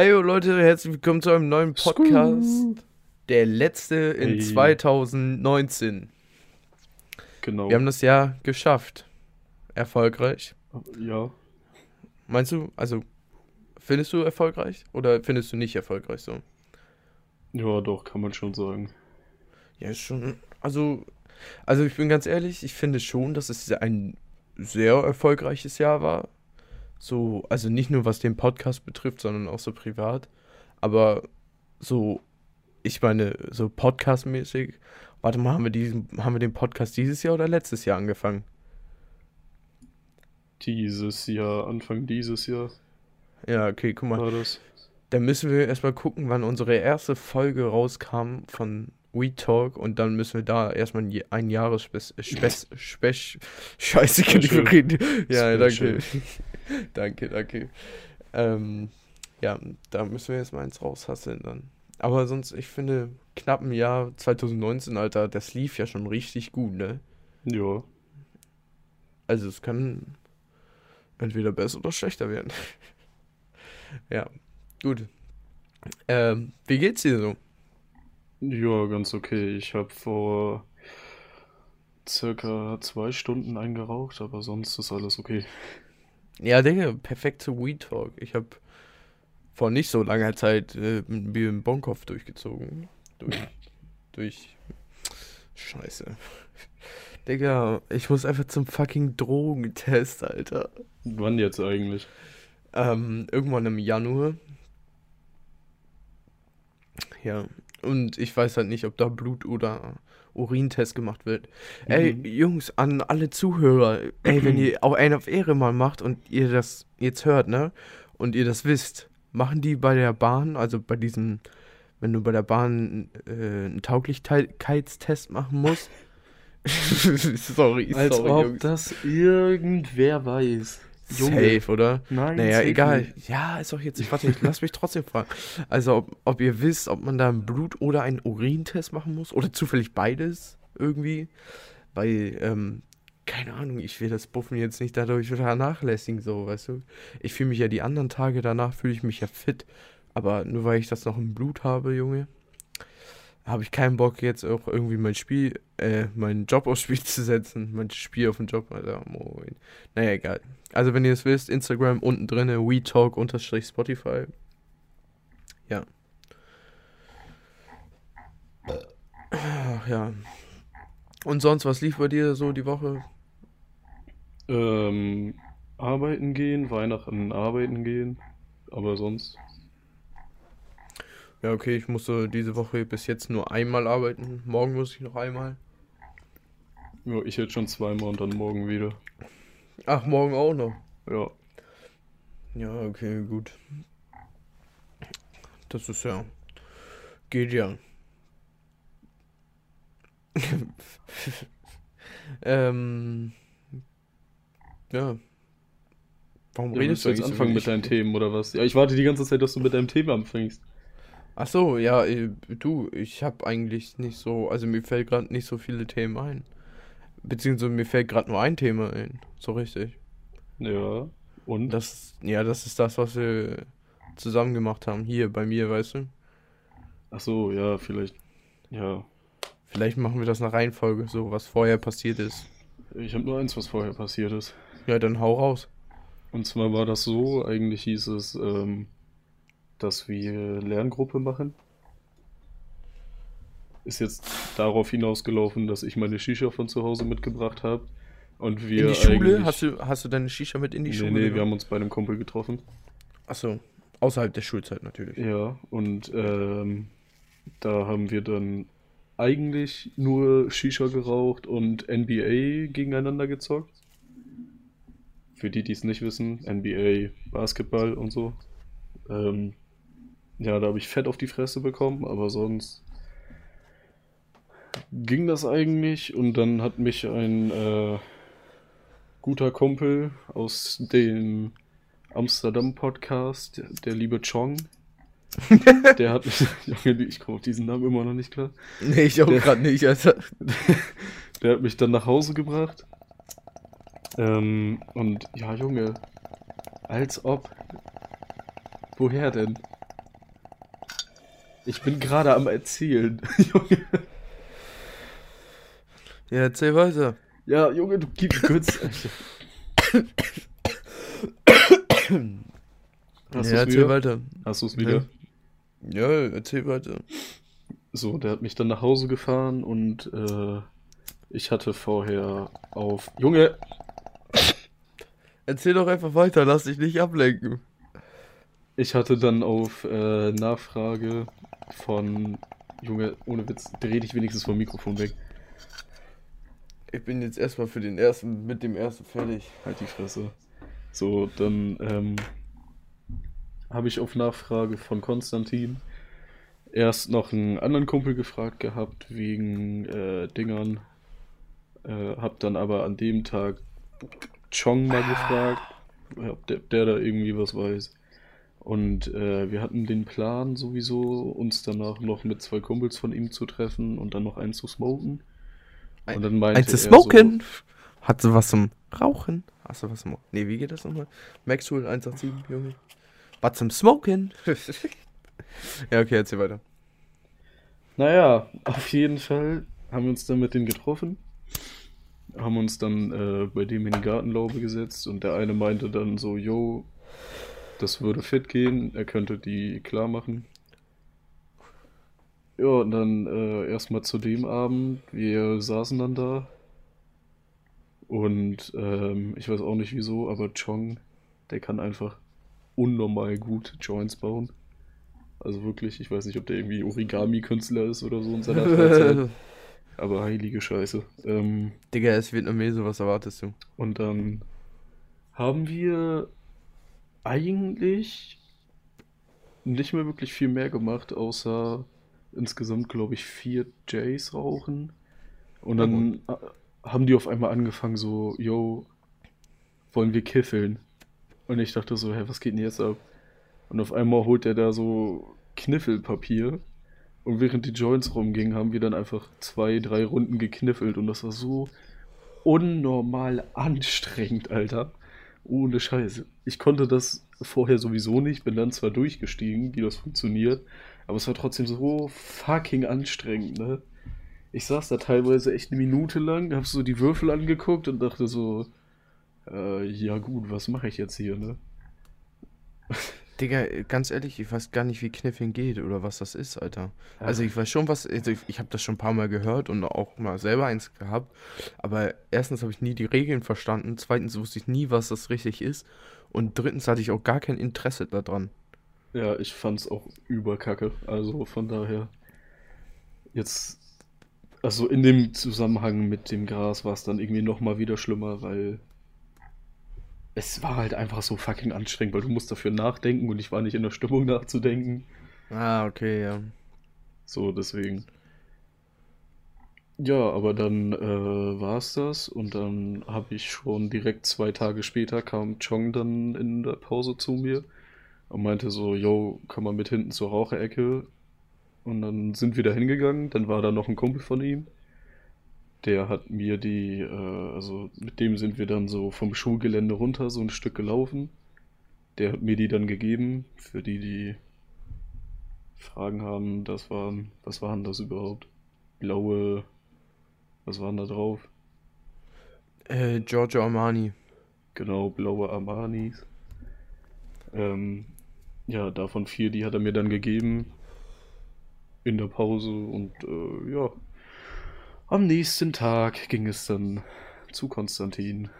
Hey Leute, herzlich willkommen zu einem neuen Podcast. Der letzte in Hey. 2019. Genau. Wir haben das Jahr geschafft. Erfolgreich. ja. Meinst du, also findest du erfolgreich oder findest du nicht erfolgreich so? Ja, doch, kann man schon sagen. Ja, ist schon. Also, also ich bin ganz ehrlich, ich finde schon, dass es ein sehr erfolgreiches Jahr war. So, also nicht nur was den Podcast betrifft, sondern auch so privat. Aber so, ich meine, so podcastmäßig. Warte mal, haben wir diesen, haben wir den Podcast dieses Jahr oder letztes Jahr angefangen? Dieses Jahr, Anfang dieses Jahr Ja, okay, guck mal. war das. Dann müssen wir erstmal gucken, wann unsere erste Folge rauskam von We Talk und dann müssen wir da erstmal ein, Ja- ein Jahresspes Spes Spes Scheiße, reden. Ja, danke. danke, danke. Ähm, ja, da müssen wir jetzt mal eins raushasseln dann. Aber sonst, ich finde, knapp ein Jahr 2019, Alter, das lief ja schon richtig gut, ne? Ja. Also es kann entweder besser oder schlechter werden. ja, gut. Ähm, wie geht's dir so? Ja, ganz okay. Ich habe vor circa zwei Stunden eingeraucht, aber sonst ist alles okay. Ja, Digga, perfekt zu We Talk. Ich habe vor nicht so langer Zeit äh, ein Bier im Bonkopf durchgezogen. Durch. durch. Scheiße. Digga, ich muss einfach zum fucking Drogentest, Alter. Wann jetzt eigentlich? Ähm, irgendwann im Januar. Ja. Und ich weiß halt nicht, ob da Blut- oder Urintest gemacht wird. Ey, Mhm. Jungs, an alle Zuhörer, ey, wenn ihr auch einen auf Ehre mal macht und ihr das jetzt hört, ne? Und ihr das wisst, machen die bei der Bahn, also bei diesem, wenn du bei der Bahn äh, einen Tauglichkeitstest machen musst. sorry, Als sorry, ob Jungs. das irgendwer weiß. Safe, oder? Nein, Naja, egal. nicht. Ja, ist doch jetzt. Warte, ich lass mich trotzdem fragen. Also, ob, ob ihr wisst, ob man da einen Blut- oder einen Urintest machen muss? Oder zufällig beides irgendwie? Weil, ähm, keine Ahnung, ich will das Buffen jetzt nicht dadurch vernachlässigen, so, weißt du? Ich fühle mich ja die anderen Tage danach, fühle ich mich ja fit. Aber nur weil ich das noch im Blut habe, Junge, habe ich keinen Bock, jetzt auch irgendwie mein Spiel, äh, meinen Job aufs Spiel zu setzen. Mein Spiel auf den Job, Alter, moin. Naja, egal. Also, wenn ihr es wisst, Instagram unten drinne, WeTalk-Spotify. Ja. Ach, ja. Und sonst, was lief bei dir so die Woche? Ähm, arbeiten gehen, Weihnachten arbeiten gehen, aber sonst. Ja, okay, ich musste diese Woche bis jetzt nur einmal arbeiten. Morgen muss ich noch einmal. Ja, ich jetzt schon zweimal und dann morgen wieder. Ach, morgen auch noch. Ja. Ja, okay, gut. Das ist ja. Geht ja. ähm. Ja. Warum Ja, redest du jetzt anfangen mit deinen Themen oder was? Ja, ich warte die ganze Zeit, dass du mit deinem Thema anfängst. Ach so, ja, äh, du, ich habe eigentlich nicht so, also mir fällt gerade nicht so viele Themen ein. Beziehungsweise mir fällt gerade nur ein Thema ein, so richtig. Ja. Und? Das, ja, das ist das, was wir zusammen gemacht haben, hier bei mir, weißt du? Ach so, ja, vielleicht. Ja. Vielleicht machen wir das nach Reihenfolge, so was vorher passiert ist. Ich habe nur eins, was vorher passiert ist. Ja, dann hau raus. Und zwar war das so, eigentlich hieß es, ähm, dass wir Lerngruppe machen. Ist jetzt darauf hinausgelaufen, dass ich meine Shisha von zu Hause mitgebracht habe. Und wir in die Schule? Hast du, hast du deine Shisha mit in die nee, Schule? nee, wir genommen? haben uns bei einem Kumpel getroffen. Achso, außerhalb der Schulzeit natürlich. Ja, und ähm, da haben wir dann eigentlich nur Shisha geraucht und NBA gegeneinander gezockt. Für die, die es nicht wissen, NBA, Basketball und so. Ähm, ja, da habe ich Fett auf die Fresse bekommen, aber sonst ging das eigentlich. Und dann hat mich ein äh, guter Kumpel aus dem Amsterdam-Podcast, der liebe Chong, der hat mich, Junge, ich komme auf diesen Namen immer noch nicht klar. Nee, ich auch gerade nicht, Alter. Der hat mich dann nach Hause gebracht. Ähm, und ja, Junge, als ob. Woher denn? Ich bin gerade am Erzählen, Junge. Ja, erzähl weiter. Ja, Junge, du gibst kurz. Hast ja, erzähl wieder? weiter. Hast du es wieder? Ja, erzähl weiter. So, der hat mich dann nach Hause gefahren und äh, ich hatte vorher auf. Junge! Erzähl doch einfach weiter, lass dich nicht ablenken. Ich hatte dann auf äh, Nachfrage von. Junge, ohne Witz, dreh dich wenigstens vom Mikrofon weg. Ich bin jetzt erstmal für den ersten, mit dem ersten fertig. Halt die Fresse. So, dann ähm, habe ich auf Nachfrage von Konstantin erst noch einen anderen Kumpel gefragt gehabt wegen äh, Dingern. Äh, hab dann aber an dem Tag Chong mal gefragt, ob der, der da irgendwie was weiß. Und äh, wir hatten den Plan sowieso, uns danach noch mit zwei Kumpels von ihm zu treffen und dann noch einen zu smoken. Und dann meinte Ein zu smoken? Hat sie was zum Rauchen? Hast du was zum. Nee, wie geht das nochmal? Maxwell 187, Junge. Was zum Smoken? ja, okay, erzähl weiter. Naja, auf jeden Fall haben wir uns dann mit denen getroffen, haben uns dann äh, bei dem in die Gartenlaube gesetzt und der eine meinte dann so, yo, das würde fit gehen, er könnte die klar machen. Ja, und dann äh, erstmal zu dem Abend, wir saßen dann da und ähm, ich weiß auch nicht wieso, aber Chong, der kann einfach unnormal gut Joints bauen. Also wirklich, ich weiß nicht, ob der irgendwie Origami-Künstler ist oder so in seiner Freizeit. Aber heilige Scheiße. Ähm, Digga, er ist Vietnamese, was erwartest du? und dann haben wir eigentlich nicht mehr wirklich viel mehr gemacht, außer insgesamt, glaube ich, vier Jays rauchen. Und Ja, dann äh, haben die auf einmal angefangen so, yo, wollen wir kiffeln? Und ich dachte so, hä, was geht denn jetzt ab? Und auf einmal holt er da so Kniffelpapier. Und während die Joints rumgingen, haben wir dann einfach zwei, drei Runden gekniffelt. Und das war so unnormal anstrengend, Alter. Ohne Scheiße. Ich konnte das vorher sowieso nicht, bin dann zwar durchgestiegen, wie das funktioniert, aber es war trotzdem so fucking anstrengend, ne? Ich saß da teilweise echt eine Minute lang, hab so die Würfel angeguckt und dachte so, äh, ja gut, was mache ich jetzt hier, ne? Digga, ganz ehrlich, ich weiß gar nicht, wie Kniffing geht oder was das ist, Alter. Also ich weiß schon, was, also ich, ich habe das schon ein paar Mal gehört und auch mal selber eins gehabt, aber erstens habe ich nie die Regeln verstanden, zweitens wusste ich nie, was das richtig ist und drittens hatte ich auch gar kein Interesse daran. Ja, ich fand's auch überkacke. Also von daher. Jetzt. Also in dem Zusammenhang mit dem Gras war es dann irgendwie nochmal wieder schlimmer, weil. Es war halt einfach so fucking anstrengend, weil du musst dafür nachdenken und ich war nicht in der Stimmung nachzudenken. Ah, okay, ja. So, deswegen. Ja, aber dann äh, war es das und dann habe ich schon direkt zwei Tage später kam Chong dann in der Pause zu mir und meinte so, yo, komm mal mit hinten zur Raucherecke. Und dann sind wir da hingegangen, dann war da noch ein Kumpel von ihm. Der hat mir die, äh, also mit dem sind wir dann so vom Schulgelände runter, so ein Stück gelaufen. Der hat mir die dann gegeben, für die, die Fragen haben, das waren, was waren das überhaupt? Blaue, was waren da drauf? Äh, Giorgio Armani. Genau, blaue Armanis. Ähm, ja, davon vier, die hat er mir dann gegeben in der Pause und äh, ja, am nächsten Tag ging es dann zu Konstantin.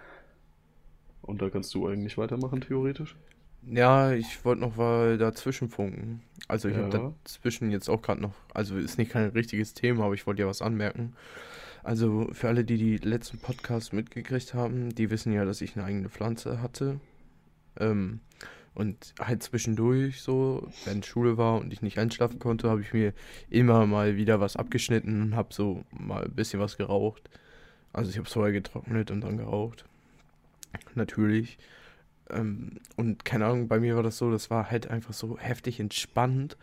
Und da kannst du eigentlich weitermachen, theoretisch. Ja, ich wollte noch mal dazwischen funken. Also ich Ja. habe dazwischen jetzt auch gerade noch, also ist nicht kein richtiges Thema, aber ich wollte ja was anmerken. Also für alle, die die letzten Podcasts mitgekriegt haben, die wissen ja, dass ich eine eigene Pflanze hatte. Ähm, und halt zwischendurch so, wenn Schule war und ich nicht einschlafen konnte, habe ich mir immer mal wieder was abgeschnitten und habe so mal ein bisschen was geraucht. Also ich habe es vorher getrocknet und dann geraucht. Natürlich. Ähm, und keine Ahnung, bei mir war das so, das war halt einfach so heftig entspannt,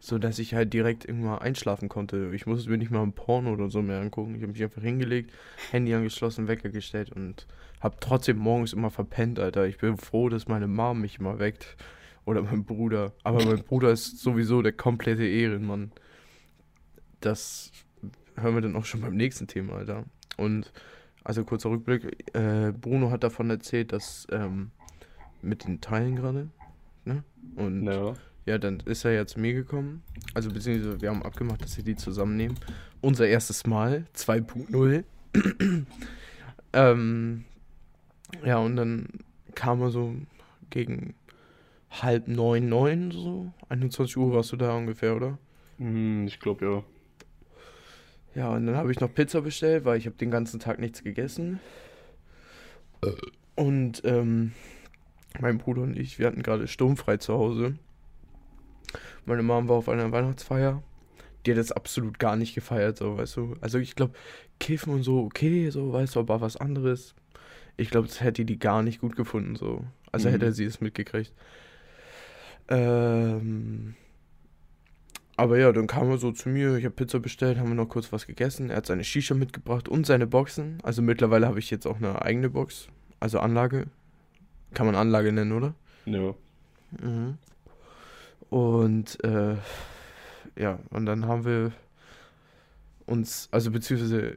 so dass ich halt direkt irgendwann einschlafen konnte. Ich musste mir nicht mal ein Porno oder so mehr angucken. Ich habe mich einfach hingelegt, Handy angeschlossen, Wecker gestellt und habe trotzdem morgens immer verpennt, Alter. Ich bin froh, dass meine Mom mich immer weckt Oder mein Bruder. Aber mein Bruder ist sowieso der komplette Ehrenmann. Das hören wir dann auch schon beim nächsten Thema, Alter. Und also kurzer Rückblick, äh, Bruno hat davon erzählt, dass ähm, mit den Teilen gerade, ne? Und Ja. ja, dann ist er ja zu mir gekommen. Also beziehungsweise wir haben abgemacht, dass wir die zusammennehmen. Unser erstes Mal, 2.0. ähm, ja, und dann kam er so gegen halb neun, neun, so. 21 Uhr warst du da ungefähr, oder? Hm, ich glaube ja. Ja, und dann habe ich noch Pizza bestellt, weil ich habe den ganzen Tag nichts gegessen. Und ähm, mein Bruder und ich, wir hatten gerade sturmfrei zu Hause. Meine Mom war auf einer Weihnachtsfeier. Die hat das absolut gar nicht gefeiert, so, weißt du. Also ich glaube, Kiffen und so, okay, so, weißt du, aber was anderes. Ich glaube, das hätte die gar nicht gut gefunden, so. Also Mhm. hätte sie es mitgekriegt. Ähm, aber ja, dann kam er so zu mir, ich habe Pizza bestellt, haben wir noch kurz was gegessen. Er hat seine Shisha mitgebracht und seine Boxen. Also mittlerweile habe ich jetzt auch eine eigene Box. Also Anlage. Kann man Anlage nennen, oder? Ja. Mhm. Und äh, ja, und dann haben wir uns, also beziehungsweise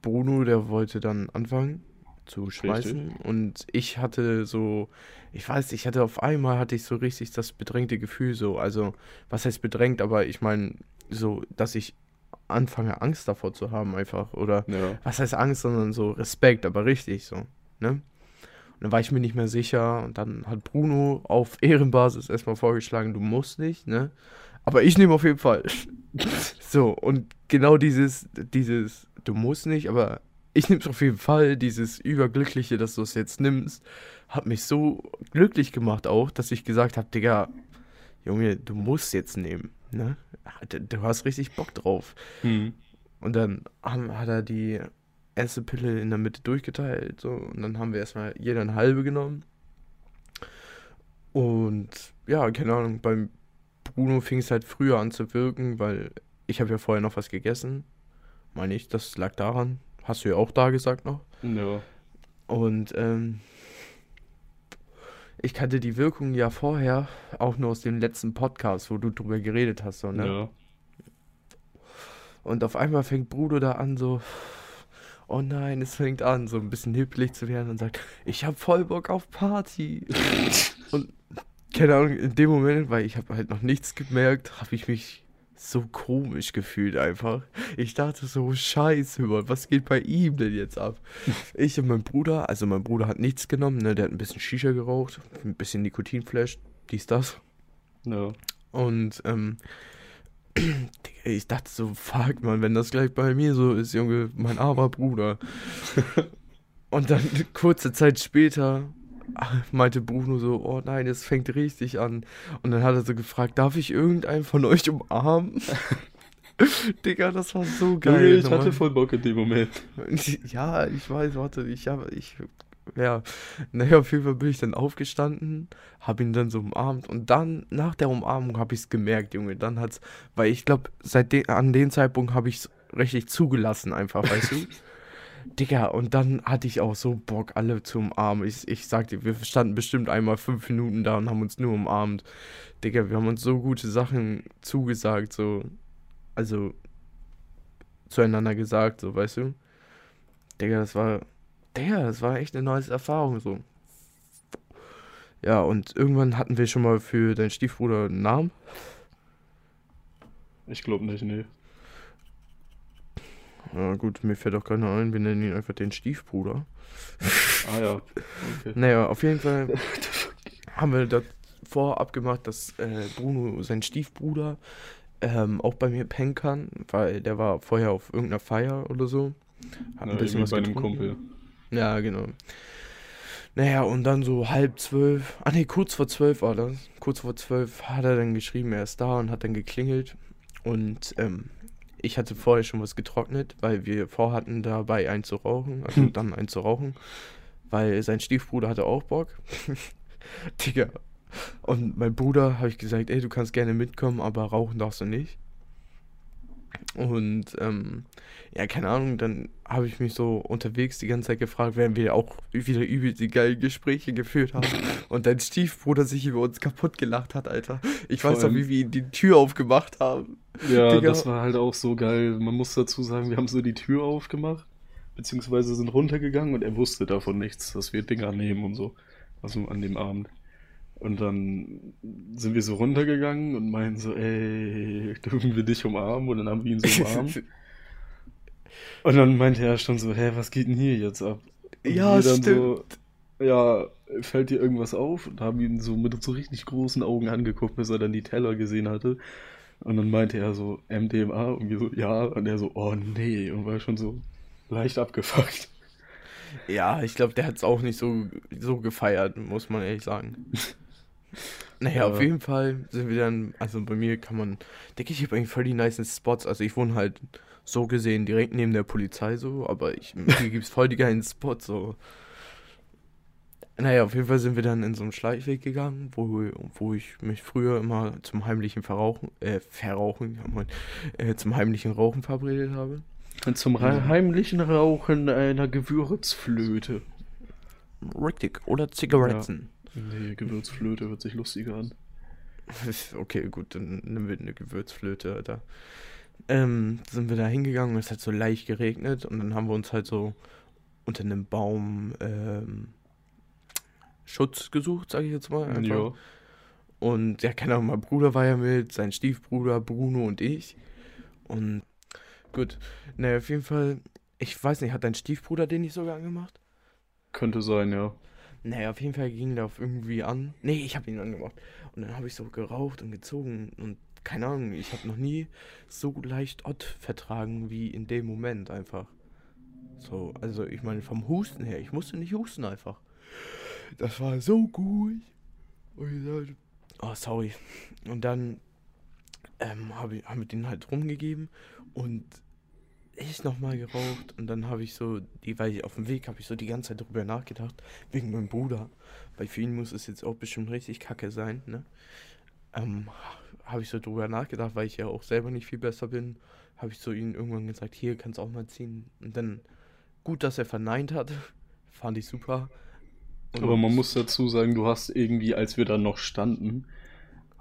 Bruno, der wollte dann anfangen zu schmeißen und ich hatte so, ich weiß, ich hatte auf einmal hatte ich so richtig das bedrängte Gefühl so, also was heißt bedrängt, aber ich meine so, dass ich anfange Angst davor zu haben einfach oder Ja. was heißt Angst, sondern so Respekt, aber richtig so, ne? Und dann war ich mir nicht mehr sicher und dann hat Bruno auf Ehrenbasis erstmal vorgeschlagen, du musst nicht, ne? Aber ich nehme auf jeden Fall. so, und genau dieses, dieses, du musst nicht, aber ich nehme es auf jeden Fall, dieses Überglückliche, dass du es jetzt nimmst, hat mich so glücklich gemacht auch, dass ich gesagt habe, Digga, Junge, du musst jetzt nehmen, ne? Du, du hast richtig Bock drauf. Hm. Und dann hat er die erste Pille in der Mitte durchgeteilt. So, und dann haben wir erstmal jeder eine halbe genommen. Und ja, keine Ahnung, beim Bruno fing es halt früher an zu wirken, weil ich habe ja vorher noch was gegessen. Meine ich, das lag daran. Hast du ja auch da gesagt noch. Ja. Und ähm, ich kannte die Wirkung ja vorher auch nur aus dem letzten Podcast, wo du drüber geredet hast. So, ne? Ja. Und auf einmal fängt Bruno da an, so, oh nein, es fängt an, so ein bisschen hippelig zu werden und sagt, ich hab voll Bock auf Party. und keine Ahnung, in dem Moment, weil ich habe halt noch nichts gemerkt, habe ich mich so komisch gefühlt einfach. Ich dachte so, scheiße, Mann, was geht bei ihm denn jetzt ab? Ich und mein Bruder, also mein Bruder hat nichts genommen, ne, der hat ein bisschen Shisha geraucht, ein bisschen Nikotinflash, dies, das. Ja. Und ähm, ich dachte so, fuck man, wenn das gleich bei mir so ist, Junge, mein armer Bruder. Und dann kurze Zeit später meinte Bruno so, oh nein, es fängt richtig an. Und dann hat er so gefragt, darf ich irgendeinen von euch umarmen? Digga, das war so geil. ich hatte Mann. voll Bock in dem Moment. Ja, ich weiß, warte, ich habe, ich, ja, naja, auf jeden Fall bin ich dann aufgestanden, habe ihn dann so umarmt und dann, nach der Umarmung, habe ich es gemerkt, Junge, dann hat's, weil ich glaube, seit de an dem Zeitpunkt habe ich es richtig zugelassen einfach, weißt du? Digga, und dann hatte ich auch so Bock, alle zu umarmen. Ich, ich sag dir, wir standen bestimmt einmal fünf Minuten da und haben uns nur umarmt. Digga, wir haben uns so gute Sachen zugesagt, so, also, zueinander gesagt, so, weißt du? Digga, das war, Digga, das war echt eine neue Erfahrung, so. Ja, und irgendwann hatten wir schon mal für deinen Stiefbruder einen Namen. Ich glaube nicht, nee. Ja, gut, mir fällt auch keiner ein, wir nennen ihn einfach den Stiefbruder. Ah ja. Okay. Naja, auf jeden Fall haben wir davor abgemacht, dass äh, Bruno, sein Stiefbruder, ähm, auch bei mir pennen kann, weil der war vorher auf irgendeiner Feier oder so. Hat Na, ein bisschen was bei einem getrunken. Kumpel. Ja, genau. Naja, und dann so halb zwölf, ah nee, kurz vor zwölf war das. Kurz vor zwölf hat er dann geschrieben, er ist da und hat dann geklingelt. Und ähm, ich hatte vorher schon was getrocknet, weil wir vorhatten, dabei einen zu rauchen, also dann einen zu rauchen. Weil sein Stiefbruder hatte auch Bock. Digga. Und mein Bruder habe ich gesagt, ey, du kannst gerne mitkommen, aber rauchen darfst du nicht. Und ähm, ja, keine Ahnung, dann habe ich mich so unterwegs die ganze Zeit gefragt, während wir auch wieder übel die geilen Gespräche geführt haben. und dein Stiefbruder sich über uns kaputt gelacht hat, Alter. Ich weiß noch, wie wir die Tür aufgemacht haben. Ja, Digga. das war halt auch so geil. Man muss dazu sagen, wir haben so die Tür aufgemacht, beziehungsweise sind runtergegangen und er wusste davon nichts, dass wir Dinger nehmen und so. Also an dem Abend. Und dann sind wir so runtergegangen und meinen so, ey, dürfen wir dich umarmen? Und dann haben wir ihn so umarmt. und dann meinte er schon so, hä, was geht denn hier jetzt ab? Und ja, stimmt. So, ja, fällt dir irgendwas auf? Und haben ihn so mit so richtig großen Augen angeguckt, bis er dann die Teller gesehen hatte. Und dann meinte er so, MDMA? Und wir so, ja. Und er so, oh nee. Und war schon so leicht abgefuckt. Ja, ich glaube, der hat es auch nicht so, so gefeiert, muss man ehrlich sagen. Naja, ja. auf jeden Fall sind wir dann, also bei mir kann man, denke ich, habe eigentlich voll die nice Spots. Also ich wohne halt so gesehen direkt neben der Polizei so, aber ich, hier gibt es voll die geilen Spots so. Naja, auf jeden Fall sind wir dann in so einen Schleichweg gegangen, wo, wo ich mich früher immer zum heimlichen Verrauchen, äh, Verrauchen, ja, mein, äh, zum heimlichen Rauchen verabredet habe. Und zum ja. heimlichen Rauchen einer Gewürzflöte. Richtig, oder Zigaretten. Ja. Nee, Gewürzflöte hört sich lustiger an. Okay, gut, dann nehmen wir eine Gewürzflöte, Alter. Ähm, sind wir da hingegangen, es hat so leicht geregnet und dann haben wir uns halt so unter einem Baum ähm, Schutz gesucht, sage ich jetzt mal. Einfach. Ja. Und ja, keine Ahnung, mein Bruder war ja mit, sein Stiefbruder Bruno und ich. Und gut, naja, auf jeden Fall, ich weiß nicht, hat dein Stiefbruder den nicht sogar angemacht? Könnte sein, ja. Naja, auf jeden Fall ging der auf irgendwie an. Nee, ich habe ihn angemacht. Und dann habe ich so geraucht und gezogen und keine Ahnung, ich habe noch nie so leicht Ott vertragen wie in dem Moment einfach. So, also ich meine vom Husten her, ich musste nicht husten einfach. Das war so gut. Und oh sorry. Und dann ähm, hab ich, haben wir den halt rumgegeben und ich nochmal geraucht und dann habe ich so, die, weil ich auf dem Weg habe ich so die ganze Zeit drüber nachgedacht, wegen meinem Bruder. Weil für ihn muss es jetzt auch bestimmt richtig kacke sein, ne? Ähm, habe ich so drüber nachgedacht, weil ich ja auch selber nicht viel besser bin, habe ich so ihn irgendwann gesagt, hier kannst du auch mal ziehen. Und dann gut, dass er verneint hat, fand ich super. Und Aber man muss dazu sagen, du hast irgendwie, als wir da noch standen,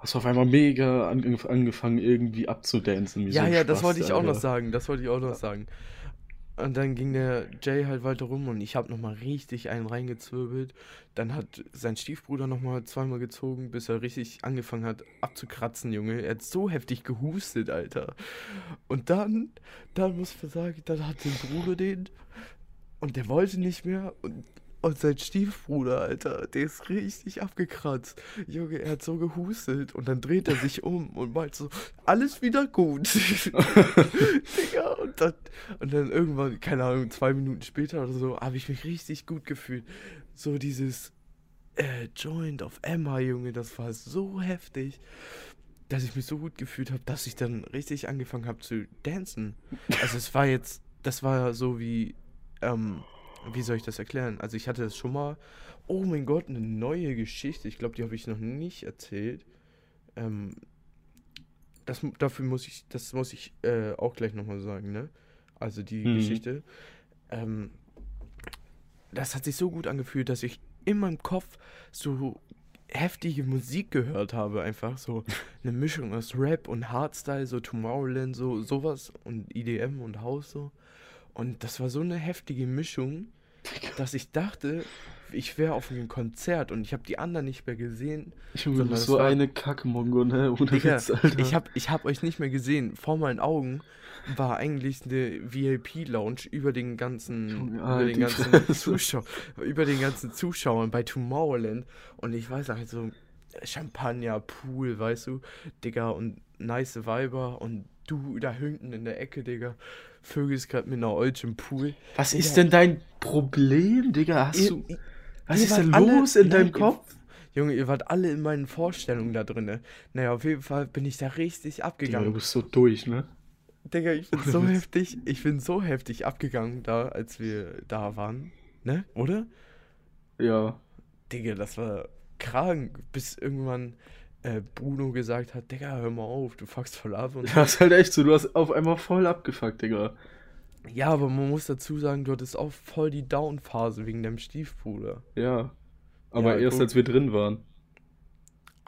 hast du auf einmal mega angefangen, irgendwie abzudancen. ja, so ja, Spaß, das wollte ich Alter. auch noch sagen. Das wollte ich auch noch sagen. Und dann ging der Jay halt weiter rum und ich habe nochmal richtig einen reingezwirbelt. Dann hat sein Stiefbruder nochmal zweimal gezogen, bis er richtig angefangen hat abzukratzen, Junge. Er hat so heftig gehustet, Alter. Und dann, dann muss man sagen, dann hat sein Bruder den und der wollte nicht mehr und und sein Stiefbruder, Alter, der ist richtig abgekratzt. Junge, er hat so gehustet. Und dann dreht er sich um und meint so, alles wieder gut. Digga, und dann, und dann irgendwann, keine Ahnung, zwei Minuten später oder so, habe ich mich richtig gut gefühlt. So dieses äh, Joint of Emma, Junge, das war so heftig, dass ich mich so gut gefühlt habe, dass ich dann richtig angefangen habe zu dancen. Also es war jetzt, das war so wie, ähm, wie soll ich das erklären? Also ich hatte das schon mal. Oh mein Gott, eine neue Geschichte. Ich glaube, die habe ich noch nicht erzählt. Ähm, das, dafür muss ich, das muss ich äh, auch gleich nochmal sagen, ne? Also die mhm. Geschichte. Ähm, das hat sich so gut angefühlt, dass ich in meinem Kopf so heftige Musik gehört habe, einfach so eine Mischung aus Rap und Hardstyle, so Tomorrowland, so sowas und EDM und House so. Und das war so eine heftige Mischung, dass ich dachte, ich wäre auf einem Konzert und ich habe die anderen nicht mehr gesehen. Ich bin so war, eine Kackmongo, ne? Ohne Digga, Witz, Alter. Ich habe ich hab euch nicht mehr gesehen. Vor meinen Augen war eigentlich eine VIP-Lounge über den ganzen, über den ganzen Zuschauern, über den ganzen Zuschauern bei Tomorrowland. Und ich weiß halt so, Champagner, Pool, weißt du, Digga, und nice Weiber und du da hinten in der Ecke, Digga. Vögelst gerade mit einer Olch im Pool. Was Digga. ist denn dein Problem, Digga? Hast ihr, du. Was ist denn los alle, in deinem Kopf? Ihr, Junge, ihr wart alle in meinen Vorstellungen da drin. Naja, auf jeden Fall bin ich da richtig abgegangen. Digga, du bist so durch, ne? Digga, ich bin so heftig, ich bin so heftig abgegangen da, als wir da waren. Ne? Oder? Ja. Digga, das war krank. Bis irgendwann äh, Bruno gesagt hat, Digga, hör mal auf, du fuckst voll ab. Und Das ist halt echt so, du hast auf einmal voll abgefuckt, Digga. ja, aber man muss dazu sagen, du hattest auch voll die Down-Phase wegen deinem Stiefbruder. Ja. Aber Ja, erst guck. als wir drin waren.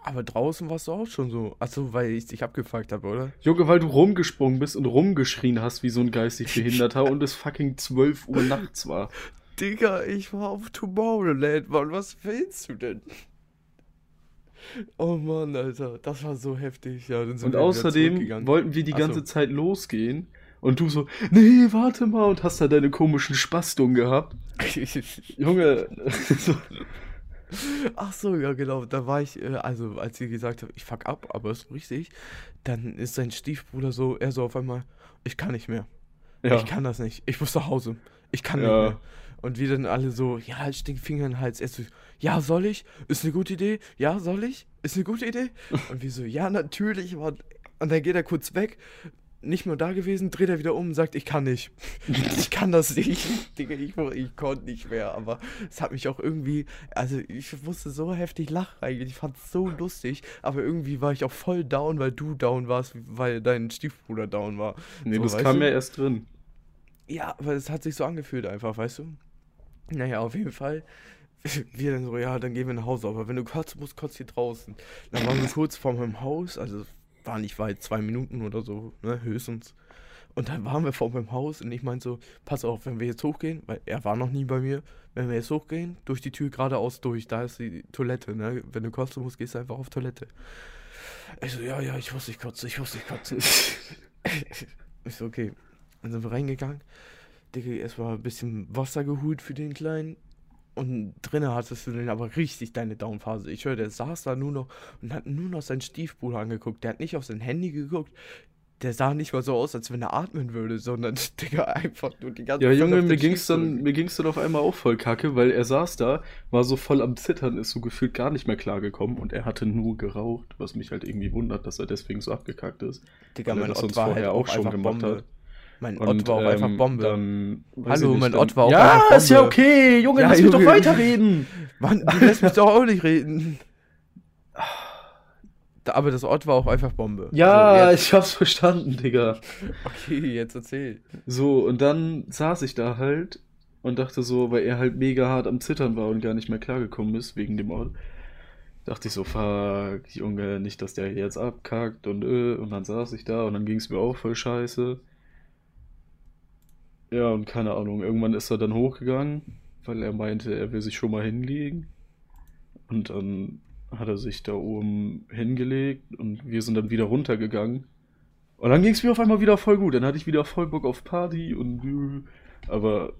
Aber draußen warst du auch schon so. Achso, weil ich dich abgefuckt habe, oder? Junge, weil du rumgesprungen bist und rumgeschrien hast wie so ein geistig Behinderter und es fucking 12 Uhr nachts war. Digga, ich war auf Tomorrowland, Mann. Was willst du denn? Oh Mann, Alter, das war so heftig. Ja, Und außerdem wollten wir die Ach so. ganze Zeit losgehen und du so, nee, warte mal und hast da deine komischen Spastungen gehabt. Junge, so, Ach so, ja genau, da war ich, äh, also als sie gesagt hat, ich fuck ab, aber ist richtig, dann ist sein Stiefbruder so, er so auf einmal, ich kann nicht mehr, ja. ich kann das nicht, ich muss nach Hause, ich kann Ja. nicht mehr. Und wir dann alle so, ja, halt den Finger in den Hals, er so, ja, soll ich? Ist eine gute Idee? Ja, soll ich? Ist eine gute Idee? Und wir so, ja, natürlich, Mann. Und dann geht er kurz weg, nicht mehr da gewesen, dreht er wieder um und sagt, ich kann nicht. Ich kann das nicht. Digga, ich, ich konnte nicht mehr. Aber es hat mich auch irgendwie, also ich musste so heftig lachen eigentlich. Ich fand es so lustig. Aber irgendwie war ich auch voll down, weil du down warst, weil dein Stiefbruder down war. nee, So, das kam du? ja erst drin. Ja, aber es hat sich so angefühlt einfach, weißt du? Naja, auf jeden Fall. Wir dann so, ja, dann gehen wir nach Hause. Aber wenn du kotzen musst, kotzt hier draußen. Dann waren wir kurz vor meinem Haus, also war nicht weit, zwei Minuten oder so, ne, höchstens. Und dann waren wir vor meinem Haus und ich meinte so, pass auf, wenn wir jetzt hochgehen, weil er war noch nie bei mir, wenn wir jetzt hochgehen, durch die Tür geradeaus durch, da ist die Toilette, ne? Wenn du kotzen musst, gehst du einfach auf Toilette. Ich so, ja, ja, ich muss nicht kotzen, ich muss nicht kotzen. ich so, okay. Dann sind wir reingegangen. Digga, erstmal ein bisschen Wasser geholt für den Kleinen. Und drinnen hattest du dann aber richtig deine Downphase. Ich höre, der saß da nur noch und hat nur noch seinen Stiefbruder angeguckt. Der hat nicht auf sein Handy geguckt. Der sah nicht mal so aus, als wenn er atmen würde, sondern, Digga, einfach nur die ganze Ja, Zeit Junge, auf mir ging's dann, Stiefbruder. mir ging's dann auf einmal auch voll kacke, weil er saß da, war so voll am Zittern, ist so gefühlt gar nicht mehr klargekommen und er hatte nur geraucht, was mich halt irgendwie wundert, dass er deswegen so abgekackt ist. Digga, weil er mein das Ott sonst war halt vorher auch auch schon gemacht Bombe. hat. Mein Und, Ott war auch einfach ähm, Bombe. Weiß Hallo, mein Ott war auch Ja, einfach ist ja Bombe. okay, Junge, Ja, lass mich doch Junge. weiterreden. Mann, du lässt mich doch auch nicht reden. Aber das Ort war auch einfach Bombe. Ja, Also ich hab's verstanden, Digga. okay, jetzt erzähl. So, und dann saß ich da halt und dachte so, weil er halt mega hart am Zittern war und gar nicht mehr klargekommen ist wegen dem Ort. Dachte ich so, fuck, Junge, nicht, dass der jetzt abkackt und äh, und dann saß ich da und dann ging es mir auch voll scheiße. Ja, und keine Ahnung, irgendwann ist er dann hochgegangen, weil er meinte, er will sich schon mal hinlegen. Und dann hat er sich da oben hingelegt und wir sind dann wieder runtergegangen. Und dann ging es mir auf einmal wieder voll gut. Dann hatte ich wieder voll Bock auf Party und aber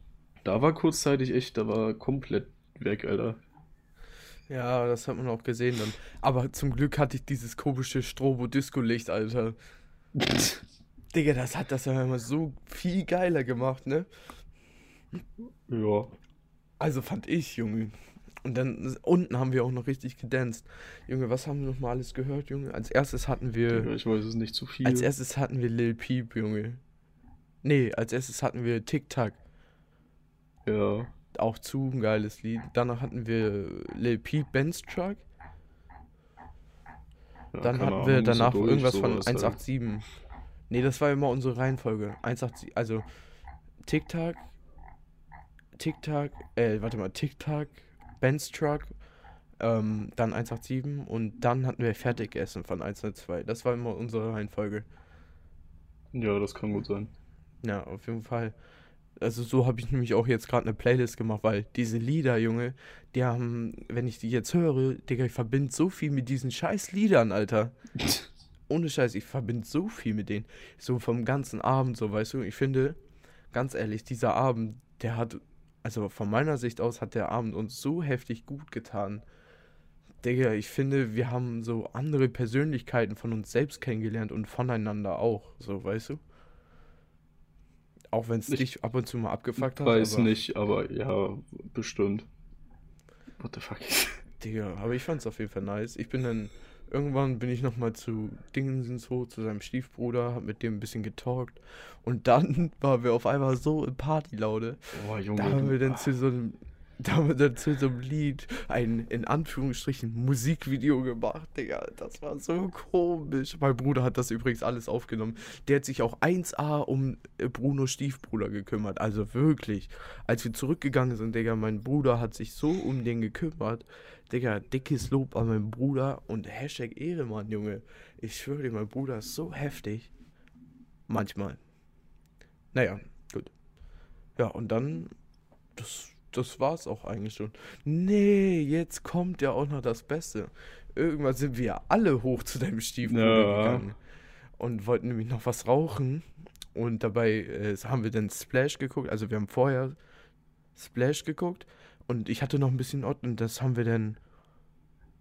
da war kurzzeitig echt, da war komplett weg, Alter. Ja, das hat man auch gesehen dann. Aber zum Glück hatte ich dieses komische Strobo-Disco-Licht, Alter. Digga, das hat das ja immer so viel geiler gemacht, ne? Ja. Also fand ich, Junge. Und dann unten haben wir auch noch richtig gedanced. Junge, was haben wir noch mal alles gehört, Junge? Als erstes hatten wir. Ich weiß es nicht zu viel. Als erstes hatten wir Lil Peep, Junge. Nee, als erstes hatten wir Tic Tac. ja. Auch zu ein geiles Lied. Danach hatten wir Lil Peep, Ben's Truck. ja Dann hatten wir Ahnung, so danach durch, irgendwas von sowas halt. 187. Nee, das war immer unsere Reihenfolge. 187, also Tic Tac, äh, warte mal, Tic Tac, Ben's Truck, ähm, dann 187 und dann hatten wir Fertigessen von 102. Das war immer unsere Reihenfolge. Ja, das kann gut sein. Ja, auf jeden Fall. Also so habe ich nämlich auch jetzt gerade eine Playlist gemacht, weil diese Lieder, Junge, die haben, wenn ich die jetzt höre, Digga, ich verbinde so viel mit diesen scheiß Liedern, Alter. Ohne Scheiß, ich verbinde so viel mit denen. So vom ganzen Abend, so, weißt du, ich finde, ganz ehrlich, dieser Abend, der hat, also von meiner Sicht aus, hat der Abend uns so heftig gut getan. Digga, ich finde, wir haben so andere Persönlichkeiten von uns selbst kennengelernt und voneinander auch, so, weißt du? Auch wenn es Ich dich ab und zu mal abgefuckt hat. Weiß aber, nicht, aber ja, bestimmt. What the fuck? Digga, aber ich fand's auf jeden Fall nice. Ich bin dann, irgendwann bin ich nochmal zu Dingensens hoch, zu seinem Stiefbruder, hab mit dem ein bisschen getalkt. Und dann waren wir auf einmal so in Partylaune. Boah, Junge. Da haben wir dann zu so einem da haben wir dann zu so einem Lied ein, in Anführungsstrichen, Musikvideo gemacht, Digga. Das war so komisch. Mein Bruder hat das übrigens alles aufgenommen. Der hat sich auch 1A um äh, Brunos Stiefbruder gekümmert. Also wirklich. Als wir zurückgegangen sind, Digga, mein Bruder hat sich so um den gekümmert. Digga, dickes Lob an meinen Bruder und Hashtag Ehremann, Junge. Ich schwöre dir, mein Bruder ist so heftig. Manchmal. Naja, gut. Ja, und dann, das, das war's auch eigentlich schon. Nee, jetzt kommt ja auch noch das Beste. Irgendwann sind wir alle hoch zu deinem Stiefbruder Ja. gegangen und wollten nämlich noch was rauchen. Und dabei äh, haben wir dann Splash geguckt. Also wir haben vorher Splash geguckt und ich hatte noch ein bisschen Ort und das haben wir dann.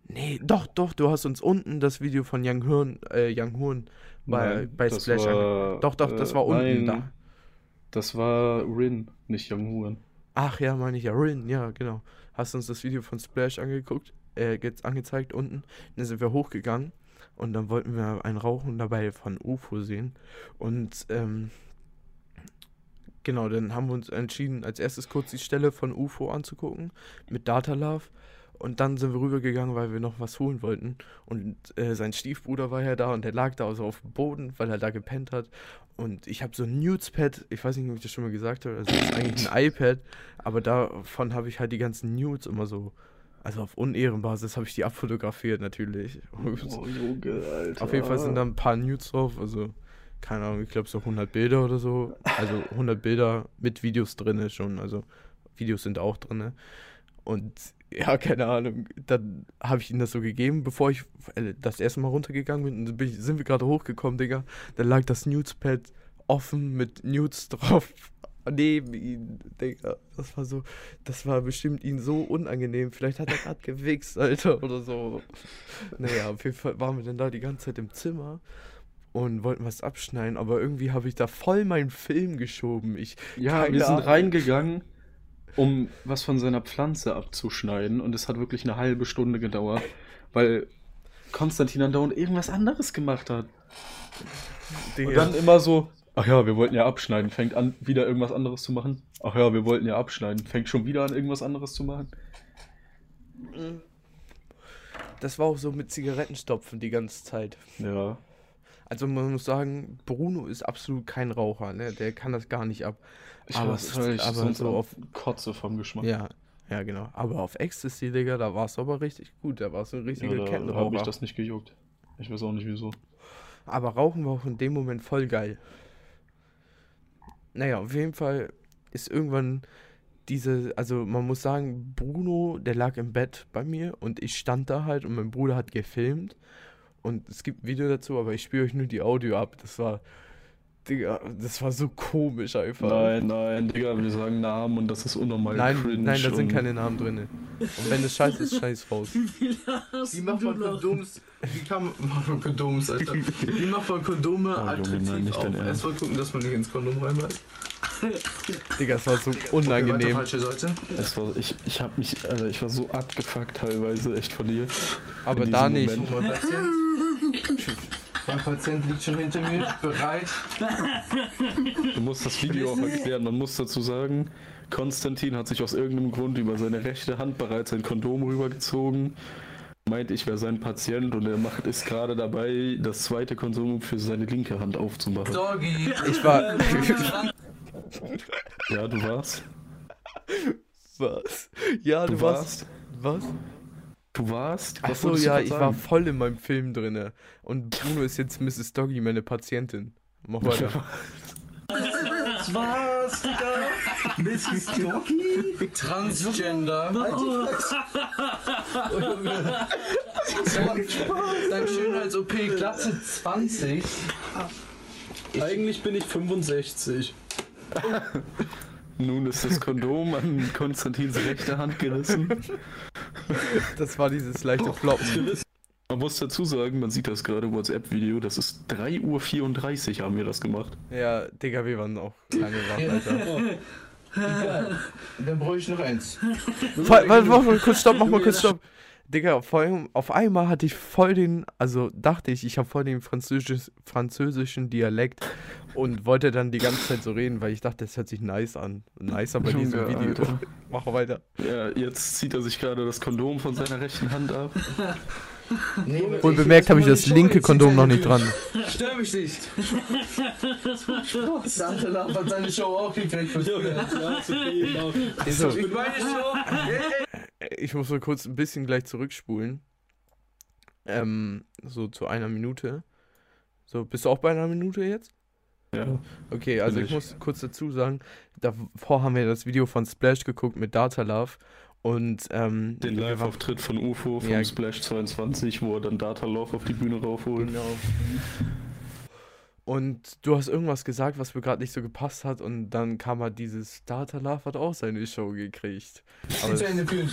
Nee, doch, doch, du hast uns unten das Video von Young Horn, äh, Young Horn bei, Nein, bei Splash war, Doch, doch, das äh, war unten nein, da. Das war Rin, nicht Young Huan. Ach ja, meine ich ja, Rin, ja, genau. Hast uns das Video von Splash angeguckt, äh, jetzt angezeigt unten. Dann sind wir hochgegangen und dann wollten wir ein Rauchen dabei von UFO sehen. Und ähm, genau, dann haben wir uns entschieden, als erstes kurz die Stelle von UFO anzugucken mit Data Love. Und dann sind wir rübergegangen, weil wir noch was holen wollten. Und äh, sein Stiefbruder war ja da und der lag da also auf dem Boden, weil er da gepennt hat. Und ich habe so ein Nudespad, ich weiß nicht, ob ich das schon mal gesagt habe, also das ist eigentlich ein iPad, aber davon habe ich halt die ganzen Nudes immer so, also auf Unehrenbasis habe ich die abfotografiert natürlich. Oh, Junge, Alter. Auf jeden Fall sind da ein paar Nudes drauf, also keine Ahnung, ich glaube so 100 Bilder oder so. Also 100 Bilder mit Videos drinne schon, also Videos sind auch drinne. Und ja, keine Ahnung, dann habe ich ihm das so gegeben, bevor ich äh, das erste Mal runtergegangen bin, bin ich, sind wir gerade hochgekommen, Digga. Dann lag das Nudespad offen mit Nudes drauf neben ihm, Digga. Das war so, das war bestimmt ihm so unangenehm. Vielleicht hat er gerade gewichst, Alter, oder so. Naja, auf jeden Fall waren wir dann da die ganze Zeit im Zimmer und wollten was abschneiden, aber irgendwie habe ich da voll meinen Film geschoben. Ich, Ja, wir sind Ahnung. reingegangen, um was von seiner Pflanze abzuschneiden und es hat wirklich eine halbe Stunde gedauert, weil Konstantin andauernd irgendwas anderes gemacht hat. Und Digga, dann immer so, ach ja, wir wollten ja abschneiden, fängt an, wieder irgendwas anderes zu machen. Ach ja, wir wollten ja abschneiden, fängt schon wieder an, irgendwas anderes zu machen. das war auch so mit Zigarettenstopfen die ganze Zeit. Ja. Also man muss sagen, Bruno ist absolut kein Raucher, ne? Der kann das gar nicht ab. Ich aber weiß, ich aber so auf Kotze vom Geschmack. ja, ja genau. Aber auf Ecstasy, Digga, da war es aber richtig gut. Da war es ein Ja, richtiger da habe ich das nicht gejuckt. Ich weiß auch nicht wieso. Aber Rauchen war auch in dem Moment voll geil. Naja, auf jeden Fall ist irgendwann diese, also man muss sagen, Bruno, der lag im Bett bei mir und ich stand da halt und mein Bruder hat gefilmt. Und es gibt ein Video dazu, aber ich spiele euch nur die Audio ab. Das war, Digga, das war so komisch einfach. Nein, nein, Digga, wir sagen Namen und das ist unnormal nein, cringe. nein, da sind keine Namen drin. Und wenn es scheiße ist, scheiß raus. Wie macht man Kondoms? Wie kann man, Kondoms, Alter? Wie macht man Kondome Oh, Junge, attraktiv nein, nicht auf? Erstmal gucken, dass man nicht ins Kondom reinbeißt. Digga, es war so unangenehm. falsche Seite. Es war, ich, ich hab mich, Alter, ich war so abgefuckt teilweise, echt von dir. Aber da nicht. Moment. Mein Patient liegt schon hinter mir, bereit. Du musst das Video auch erklären. Man muss dazu sagen, Konstantin hat sich aus irgendeinem Grund über seine rechte Hand bereits ein Kondom rübergezogen. Meint, ich wäre sein Patient und er macht ist gerade dabei, das zweite Kondom für seine linke Hand aufzumachen. Doggy. Ich war. Ja, du warst. Was? Ja, du, Du warst. Was? Du warst? Ach Was so, wolltest du ja, ich war voll in meinem Film drinne. Und Bruno ist jetzt Mrs. Doggy, meine Patientin. Mach weiter. Was, Digga? Mrs. Doggy? Transgender. Dein Schönheits-OP Glatze 20. Eigentlich bin ich 65. Nun ist das Kondom an Konstantins rechte Hand gerissen. Das war dieses leichte Floppen. Man muss dazu sagen, man sieht das gerade im WhatsApp-Video, das ist 3.34 Uhr haben wir das gemacht. Ja, Digga, wir waren auch lange wach, Alter. Egal. Dann brauche ich noch eins. Warte, warte, mach mal kurz Stopp, mach mal kurz Stopp. Digga, vor allem, auf einmal hatte ich voll den, also dachte ich, ich habe voll den französisch, französischen Dialekt und wollte dann die ganze Zeit so reden, weil ich dachte, das hört sich nice an. Nicer bei diesem Junge, Video. Alter. Mach weiter. Ja, jetzt zieht er sich gerade das Kondom von seiner rechten Hand ab. Nee, Wohl bemerkt habe ich das linke Kondom noch nicht dran. Stör mich nicht. Santa Love hat seine Show auch gekriegt. Ja, ist okay, genau. So, Mit meiner Show. ich muss so kurz ein bisschen gleich zurückspulen. Ähm, so zu einer Minute. So, bist du auch bei einer Minute jetzt? Ja. Okay, also ich ich. muss kurz dazu sagen, davor haben wir das Video von Splash geguckt mit Data Love und ähm, Den Live-Auftritt von UFO vom Ja. Splash 22, wo er dann Data Love auf die Bühne raufholt. Genau. Und du hast irgendwas gesagt, was mir gerade nicht so gepasst hat und dann kam halt dieses Data Love hat auch seine Show gekriegt. Aber Zu Ende führen.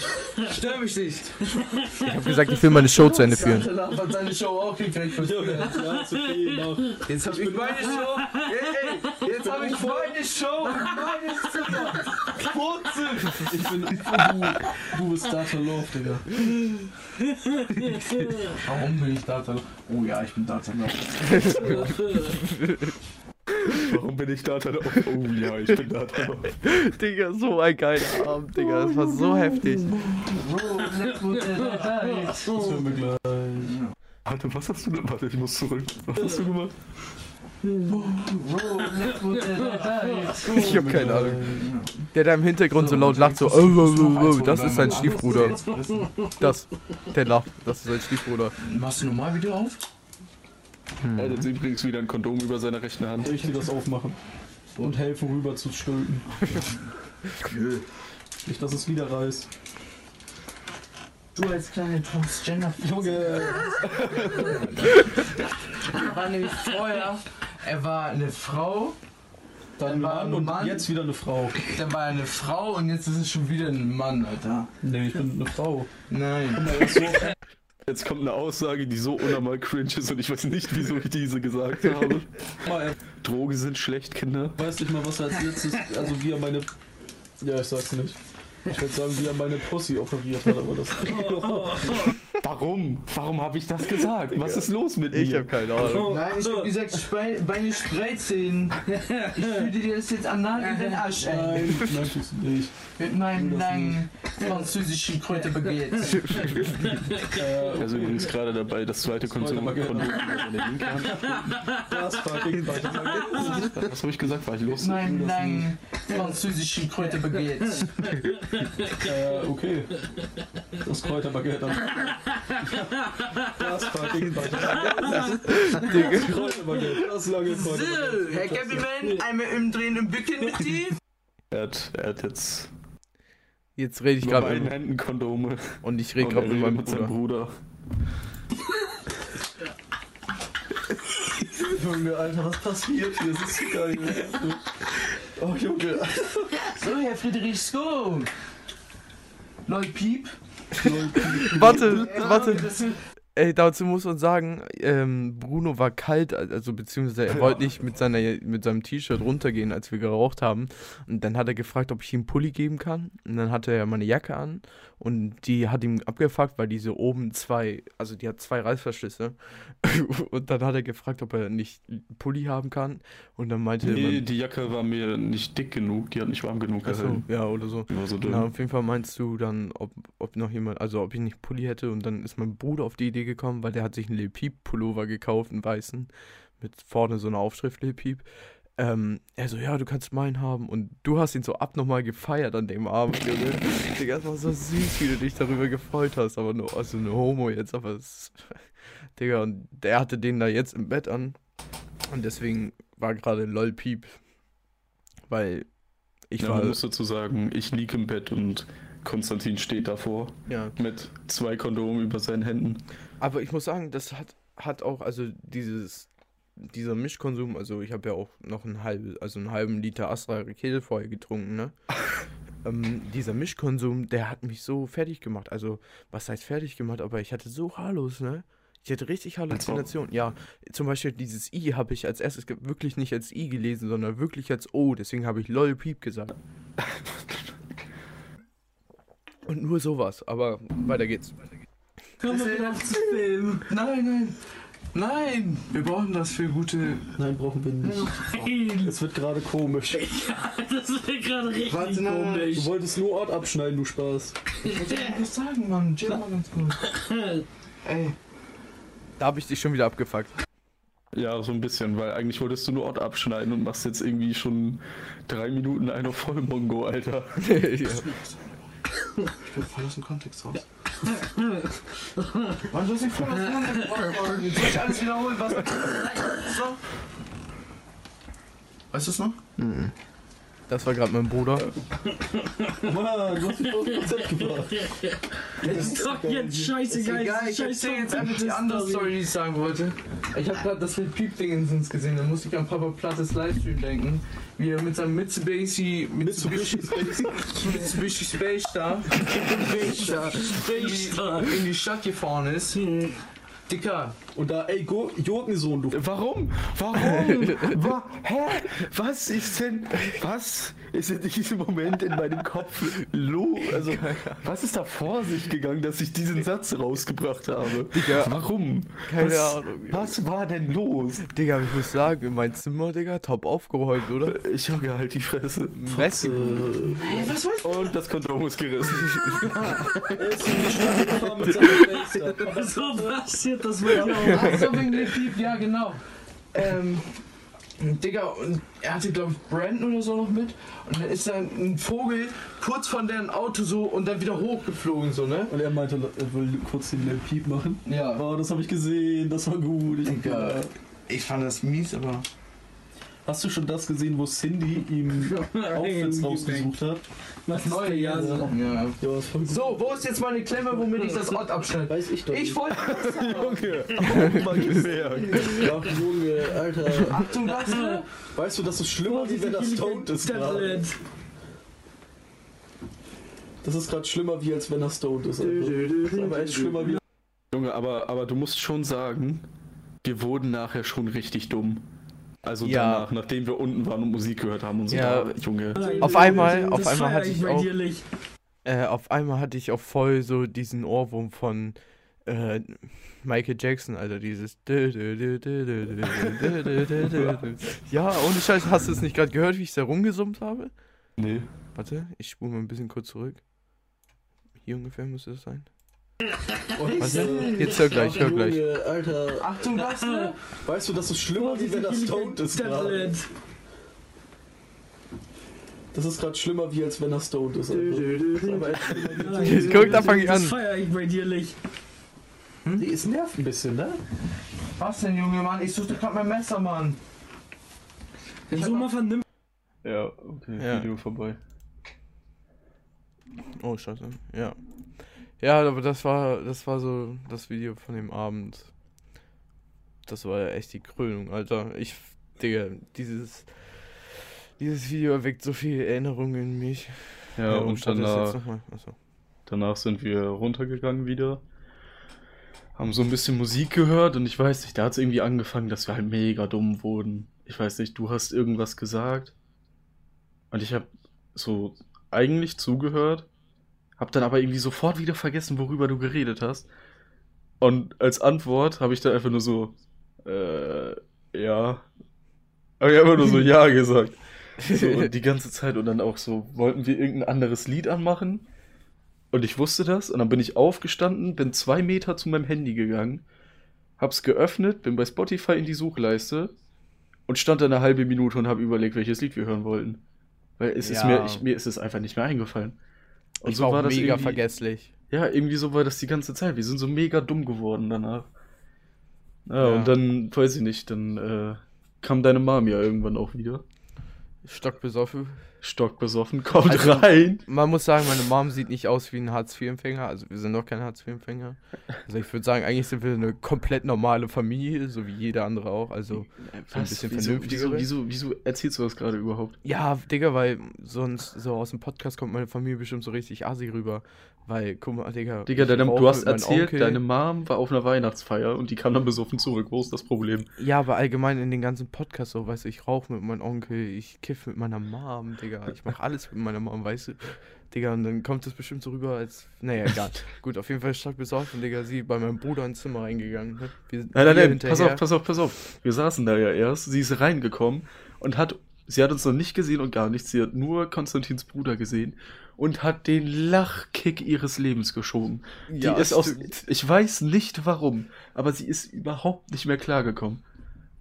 Stör mich nicht. ich habe gesagt, ich will meine Show zu Ende führen. Santa Love hat seine Show auch gekriegt. Genau. Jetzt hab ich meine Show. Ey, ey, jetzt hab ich meine Show. Meine Zimmer. Wurzel. Ich bin du, du bist Data Love, Digga. Warum bin ich Data Love? Oh ja, ich bin Data Love. Warum bin ich Data Love? Oh ja, ich bin Data Love. Digga, so ein geiler Abend, Digga. Das war so heftig. Das hören wir gleich. Warte, was hast du denn? Warte, ich muss zurück. Was hast du gemacht? Ich habe keine Ahnung. Der da im Hintergrund so laut lacht, so, oh, oh, oh, oh, das ist sein Stiefbruder. Das, der lacht, das ist sein Stiefbruder. Machst du nochmal Video auf? Er hat jetzt übrigens wieder ein Kondom über seiner rechten Hand. Soll ich dir das aufmachen? Und helfen rüber zu stülpen. Nicht, dass es wieder reißt. Du als kleine Transgender. Junge, war nämlich vorher, er war eine Frau, dann war Mann ein und Mann. jetzt wieder eine Frau. dann war er eine Frau und jetzt ist es schon wieder ein Mann, Alter. Nee, ich bin eine Frau. Nein. Jetzt kommt eine Aussage, die so unnormal cringe ist und ich weiß nicht, wieso ich diese gesagt habe. Drogen sind schlecht, Kinder. weiß nicht mal, was er als letztes, also wie er meine, ja, ich sag's nicht. Ich würde sagen, wie er meine Pussy operiert hat, aber das. Warum? Warum habe ich das gesagt? Was ist los mit Ich mir? habe keine Ahnung. Nein, ich hab gesagt, Spei Beine spreizen. Ich würde dir das jetzt anal in den Arsch ein. Nein, nein, tust du nicht. Mit meinem langen französischen Kräuterbaguette. Äh, Also übrigens gerade dabei, das zweite linke Hand. das fucking. Was habe ich gesagt? War ich los? Mit meinem langen französischen Kräuterbaguette. Äh, okay. Das Kräuterbaguette. Das fucking weiter. Das Kräuterbaguette, das lange So, Kräuterbaguette. Herr Cappyman, einmal umdrehen und bücken mit dir. Er hat, er hat jetzt Jetzt rede ich gerade mit, Händen Kondome. und ich rede gerade er mit meinem seinem Bruder. Bruder. Junge, Alter, was passiert hier? Das ist so geil. Oh, Junge. So, Herr Friedrich Sko. Leute, Piep. Warte, Ja, warte. das- Ey, dazu muss man sagen, ähm, Bruno war kalt, also beziehungsweise er wollte nicht mit, seiner, mit seinem T-Shirt runtergehen, als wir geraucht haben. Und dann hat er gefragt, ob ich ihm einen Pulli geben kann. Und dann hatte er meine Jacke an und die hat ihm abgefuckt, weil diese oben zwei, also die hat zwei Reißverschlüsse. und dann hat er gefragt, ob er nicht einen Pulli haben kann. Und dann meinte Nee, man, die Jacke war mir nicht dick genug, die hat nicht warm genug gehalten. ja, oder so. War so dünn. Na, auf jeden Fall meinst du dann, ob, ob noch jemand, also ob ich nicht Pulli hätte und dann ist mein Bruder auf die Idee gekommen, weil der hat sich einen Lil Peep Pullover gekauft, einen weißen, mit vorne so einer Aufschrift Lil Peep. Ähm, er so, ja, du kannst meinen haben und du hast ihn so abnochmal gefeiert an dem Abend, Junge. Digga, es war so süß, wie du dich darüber gefreut hast, aber nur, also eine Homo jetzt, aber es, Digga, und der hatte den da jetzt im Bett an und deswegen war gerade Lol Peep, weil ich ja, war, man muss dazu sagen, ich lieg im Bett und Konstantin steht davor ja, mit zwei Kondomen über seinen Händen. Aber ich muss sagen, das hat, hat auch, also dieses, dieser Mischkonsum, also ich habe ja auch noch einen halben, also einen halben Liter Astra Rakete vorher getrunken, ne? ähm, dieser Mischkonsum, der hat mich so fertig gemacht. Also, was heißt fertig gemacht, aber ich hatte so Hallos, ne? Ich hatte richtig Halluzinationen. Ja, zum Beispiel dieses I habe ich als erstes wirklich nicht als I gelesen, sondern wirklich als O. Deswegen habe ich LOL Piep gesagt. Und nur sowas, aber weiter geht's. Komm mal wieder auf zu filmen. Nein, nein. Nein, wir brauchen das für gute. Nein, brauchen wir nicht. Nein. Es wird gerade komisch. Das wird gerade richtig Warte, nein, nein, komisch. Du wolltest nur Ort abschneiden, du Spaß. Ich wollte was sagen, Mann. Chill mal ganz gut. Ey, Da habe ich dich schon wieder abgefuckt. Ja, so ein bisschen, weil eigentlich wolltest du nur Ort abschneiden und machst jetzt irgendwie schon drei Minuten eine Vollmongo, Alter. ja. ich bin voll aus dem Kontext raus. Mann, du hast aus dem Kontext raus. Jetzt soll ich alles wiederholen, was. So. Weißt du es noch? Das war gerade mein Bruder. Mann, du hast mich dem Konzept gebracht. Ist doch jetzt scheißegal. Egal, ich erzähl jetzt einfach die andere Story, die ich sagen wollte. Ich habe gerade das mit Piep-Dingens gesehen, da musste ich an Papa Plattes Livestream denken. Wie er mit seinem Mitsubishi, Mitsubishi, Mitsubishi Space Star Space-Star. in die Stadt gefahren ist. Dicker, Und da, ey, Go Gurkensohn, du. Warum? Warum? Wa Hä? Was ist denn, was ist in diesem Moment in meinem Kopf los? Also, was ist da vor sich gegangen, dass ich diesen Satz rausgebracht habe? Digga. Warum? Keine was, Ahnung. Was war denn los? Digga, ich muss sagen, mein Zimmer, Digga, top aufgeräumt, oder? Ich habe halt die Fresse. Messi. was weißt Und das Kondom ist gerissen. So passiert das wohl du? auch. Ach so, wegen dem Piep, ja genau. Ähm, Digga, und er hatte, glaube ich, Brandon oder so noch mit. Und dann ist dann ein Vogel kurz von deren Auto so und dann wieder hochgeflogen, so, ne? Und er meinte, er will kurz den Lil Peep machen. Ja. Oh, das habe ich gesehen, das war gut. Ich, Digga. Ich fand das mies, aber. Hast du schon das gesehen, wo Cindy ihm Outfits rausgesucht hat? Was neue Jahr so. Ja. Das. So, wo ist jetzt meine Klemme, womit ich das Ort abschneide? Weiß ich doch Ich wollte. Junge, oh mein gemerkt. Ach, Junge, Alter. Achtung, warte! Weißt du, das ist schlimmer, wie wenn das stoned ist. Das ist gerade schlimmer, wie als wenn er stoned ist. Alter. Das ist aber echt schlimmer, wie Junge, aber, aber du musst schon sagen, wir wurden nachher schon richtig dumm. Also Ja. danach, nachdem wir unten waren und Musik gehört haben und so. Ja. da, Junge. Auf einmal- auf einmal hatte ich auch-. Äh, auf einmal hatte ich auch voll so diesen Ohrwurm von äh, Michael Jackson, Alter, dieses. Ja, ohne Scheiß, hast du es nicht gerade gehört, wie ich da rumgesummt habe? Nee. Warte, ich spule mal ein bisschen kurz zurück. Hier ungefähr müsste es sein. Und, Warte, jetzt hör gleich, hör gleich. Alter. Achtung, warte! Weißt du, das ist schlimmer, wie wenn er stoned ist gerade. Das ist gerade schlimmer, wie als wenn er stoned ist. Das Guck, da fang ich Das an. feier ich bei dir nicht. Die ist nervt ein bisschen, ne? Was denn, Junge, Mann? Ich suchte gerade mein Messer, Mann. Wenn so mal vernimmt. Ja, okay, Ja. Video vorbei. Oh, scheiße. Ja. Ja, aber das war, das war so das Video von dem Abend. Das war ja echt die Krönung, Alter. Ich, Digga, dieses, dieses Video erweckt so viele Erinnerungen in mich. Ja, und startet das jetzt danach, danach sind wir runtergegangen wieder. Haben so ein bisschen Musik gehört und ich weiß nicht, da hat es irgendwie angefangen, dass wir halt mega dumm wurden. Ich weiß nicht, du hast irgendwas gesagt und ich habe so eigentlich zugehört, hab dann aber irgendwie sofort wieder vergessen, worüber du geredet hast. Und als Antwort habe ich dann einfach nur so, äh, ja. Habe ich einfach nur so Ja gesagt. So, die ganze Zeit und dann auch so, wollten wir irgendein anderes Lied anmachen? Und ich wusste das und dann bin ich aufgestanden, bin zwei Meter zu meinem Handy gegangen, hab's geöffnet, bin bei Spotify in die Suchleiste und stand da eine halbe Minute und habe überlegt, welches Lied wir hören wollten. Weil es ist Ja. mir, ich, mir ist es einfach nicht mehr eingefallen. Und ich war auch mega irgendwie- vergesslich. Ja, irgendwie so war das die ganze Zeit. Wir sind so mega dumm geworden danach. Ja, Ja. und dann, weiß ich nicht, dann äh, kam deine Mom ja irgendwann auch wieder. Stockbesoffen. Stockbesoffen, kommt Also- rein. Man muss sagen, meine Mom sieht nicht aus wie ein Hartz-IV-Empfänger. Also wir sind doch kein Hartz-IV-Empfänger. Also ich würde sagen, eigentlich sind wir eine komplett normale Familie, so wie jeder andere auch. Also so ein bisschen wieso, vernünftiger. wieso, wieso, wieso erzählst du das gerade überhaupt? Ja, Digga, weil sonst so aus dem Podcast kommt meine Familie bestimmt so richtig assi rüber. Weil, guck mal, Digga. Digga, deine, du hast erzählt, Onkel. deine Mom war auf einer Weihnachtsfeier und die kam dann besoffen zurück. Wo ist das Problem? Ja, aber allgemein in den ganzen Podcasts so, weißt du, ich rauche mit meinem Onkel, ich kiff mit meiner Mom, Digga. Digga. Ich mach alles mit meiner Mom, weißt du? Digga, und dann kommt das bestimmt so rüber, als. Naja, egal. Gut, auf jeden Fall stark besoffen, Digga. Sie bei meinem Bruder ins Zimmer reingegangen. Ne? Wir, Nein, nein, nein, hinterher. pass auf, pass auf, pass auf. Wir saßen da ja erst, sie ist reingekommen und hat, sie hat uns noch nicht gesehen und gar nichts, sie hat nur Konstantins Bruder gesehen und hat den Lachkick ihres Lebens geschoben. Die Ja, ist aus, ich weiß nicht warum, aber sie ist überhaupt nicht mehr klargekommen.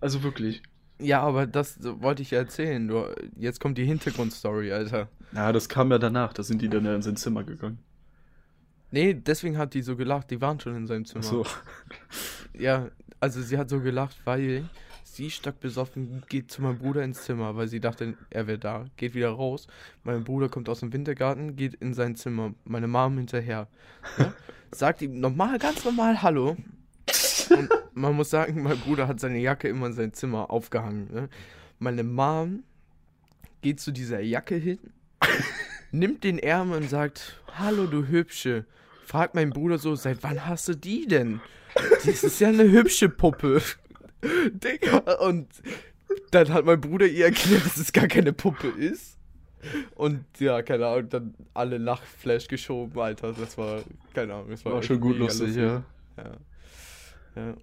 Also wirklich. Ja, aber das wollte ich ja erzählen. Du, jetzt kommt die Hintergrundstory, Alter. Ja, das kam ja danach, da sind die dann ja in sein Zimmer gegangen. Nee, deswegen hat die so gelacht. Die waren schon in seinem Zimmer. Ach so. Ja, also sie hat so gelacht, weil sie stark besoffen geht zu meinem Bruder ins Zimmer, weil sie dachte, er wäre da. Geht wieder raus. Mein Bruder kommt aus dem Wintergarten, geht in sein Zimmer. Meine Mom hinterher. Ja? Sagt ihm normal, ganz normal Hallo. Und man muss sagen, mein Bruder hat seine Jacke immer in sein Zimmer aufgehangen. Ne? Meine Mom geht zu dieser Jacke hin, nimmt den Ärmel und sagt, Hallo, du Hübsche. Fragt mein Bruder so, seit wann hast du die denn? Das ist ja eine hübsche Puppe. Digga. Und dann hat mein Bruder ihr erklärt, dass es gar keine Puppe ist. Und ja, keine Ahnung, dann alle Lachflash geschoben, Alter. Das war, keine Ahnung, das war, War schon gut mega lustig, ja. ja. Ja.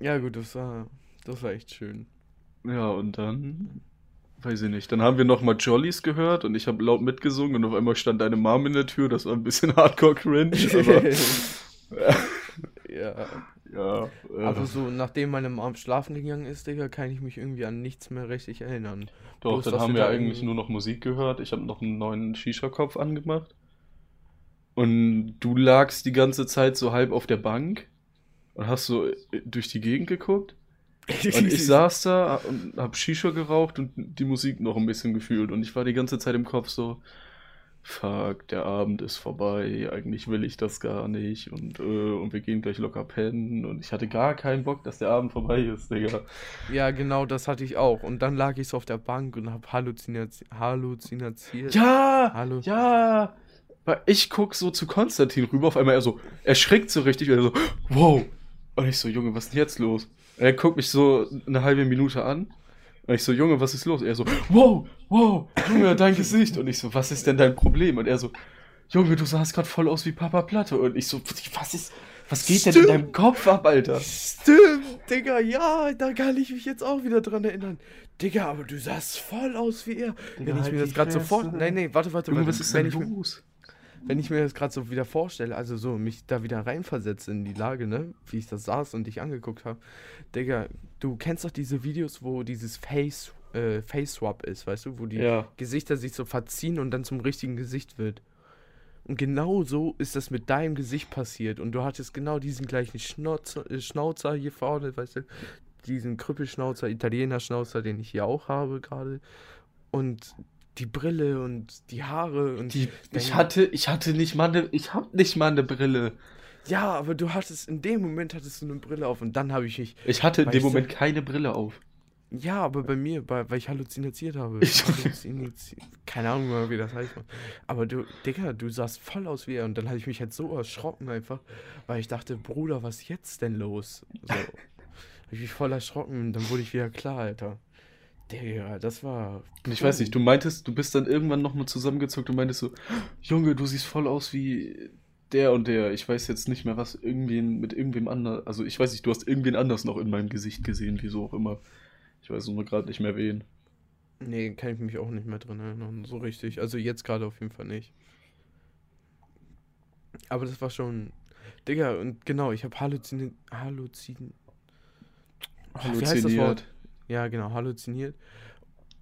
Ja, gut, das war, das war echt schön. Ja, und dann, weiß ich nicht, dann haben wir nochmal Jollies gehört und ich habe laut mitgesungen und auf einmal stand deine Mom in der Tür, das war ein bisschen hardcore-cringe, aber ja. ja. Äh, Aber so, nachdem meine Mom schlafen gegangen ist, Digga, kann ich mich irgendwie an nichts mehr richtig erinnern. doch, bloß, dann haben wir da eigentlich nur noch Musik gehört, ich habe noch einen neuen Shisha-Kopf angemacht und du lagst die ganze Zeit so halb auf der Bank und hast so äh, durch die Gegend geguckt und ich saß da und hab Shisha geraucht und die Musik noch ein bisschen gefühlt. Und ich war die ganze Zeit im Kopf so, fuck, der Abend ist vorbei, eigentlich will ich das gar nicht. Und, äh, und wir gehen gleich locker pennen. Und ich hatte gar keinen Bock, dass der Abend vorbei ist, Digga. Ja, genau, das hatte ich auch. Und dann lag ich so auf der Bank und hab Halluzinat Halluzinatiert. Ja! Hallo. Ja! Weil ich guck so zu Konstantin rüber, auf einmal er so, erschrickt so richtig, und er so, wow! Und ich so, Junge, was ist denn jetzt los? Und er guckt mich so eine halbe Minute an. Und ich so, Junge, was ist los? Er so, wow, wow, Junge, dein Gesicht. Und ich so, was ist denn dein Problem? Und er so, Junge, du sahst gerade voll aus wie Papa Platte. Und ich so, was ist, was geht denn in Stimmt. deinem Kopf ab, Alter? Stimmt, Digga, ja, da kann ich mich jetzt auch wieder dran erinnern. Digga, aber du sahst voll aus wie er. wenn ich halt mir das gerade so Fresse. vor... Nein, nee, warte, warte, Junge, warte. was ist denn los? Wenn ich mir das gerade so wieder vorstelle, also so mich da wieder reinversetze in die Lage, ne, wie ich da saß und dich angeguckt habe. Digga, du kennst doch diese Videos, wo dieses Face, äh, Face Swap ist, weißt du, wo die Ja. Gesichter sich so verziehen und dann zum richtigen Gesicht wird. Und genau so ist das mit deinem Gesicht passiert. Und du hattest genau diesen gleichen Schnauzer, äh, Schnauzer hier vorne, weißt du, diesen Krüppelschnauzer, Italiener-Schnauzer, den ich hier auch habe gerade. Und die Brille und die Haare und Die, ich hatte, ich hatte nicht mal eine, ich hab nicht mal eine Brille. Ja, aber du hattest, in dem Moment hattest du eine Brille auf und dann habe ich mich. Ich hatte in dem Moment keine Brille auf. Ja, aber bei mir, bei, weil ich halluziniert habe. Ich- Halluziniert- Keine Ahnung wie das heißt. Aber du, Digga, du sahst voll aus wie er und dann habe ich mich halt so erschrocken einfach, weil ich dachte, Bruder, was ist jetzt denn los? So. Ich mich voll erschrocken und dann wurde ich wieder klar, Alter. Digga, das war. Und ich weiß nicht, du meintest, du bist dann irgendwann nochmal zusammengezuckt und meintest so, Junge, du siehst voll aus wie der und der. Ich weiß jetzt nicht mehr, was irgendwen mit irgendwem anders. Also ich weiß nicht, du hast irgendwen anders noch in meinem Gesicht gesehen, wieso auch immer. Ich weiß nur gerade nicht mehr wen. Nee, kann ich mich auch nicht mehr dran erinnern, so richtig. Also jetzt gerade auf jeden Fall nicht. Aber das war schon. Digga, und genau, ich habe Halluzin. Halluzin. Oh, wie heißt das Wort? Ja, genau, halluziniert.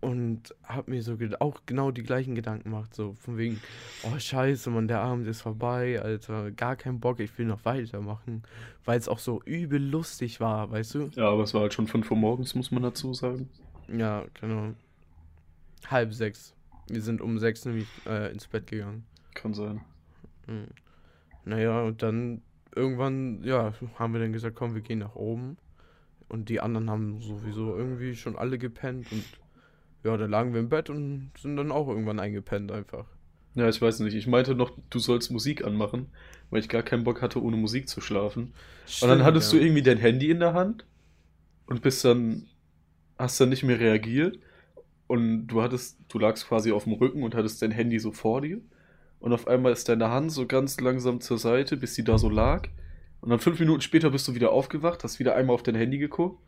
Und hab mir so auch genau die gleichen Gedanken gemacht. So von wegen, oh scheiße, Mann, der Abend ist vorbei, Alter. Gar kein Bock, ich will noch weitermachen. Weil es auch so übel lustig war, weißt du? Ja, aber es war halt schon 5 Uhr morgens, muss man dazu sagen. Ja, genau. Halb sechs. Wir sind um sechs nämlich äh, ins Bett gegangen. Kann sein. Mhm. Naja, und dann irgendwann, ja, haben wir dann gesagt, komm, wir gehen nach oben. Und die anderen haben sowieso irgendwie schon alle gepennt und ja, da lagen wir im Bett und sind dann auch irgendwann eingepennt einfach. Ja, ich weiß nicht. Ich meinte noch, du sollst Musik anmachen, weil ich gar keinen Bock hatte, ohne Musik zu schlafen. Und dann hattest du irgendwie dein Handy in der Hand und bist dann, hast dann nicht mehr reagiert. und du hattest, du lagst quasi auf dem Rücken und hattest dein Handy so vor dir. Und auf einmal ist deine Hand so ganz langsam zur Seite, bis sie da so lag. Und dann fünf Minuten später bist du wieder aufgewacht, hast wieder einmal auf dein Handy geguckt.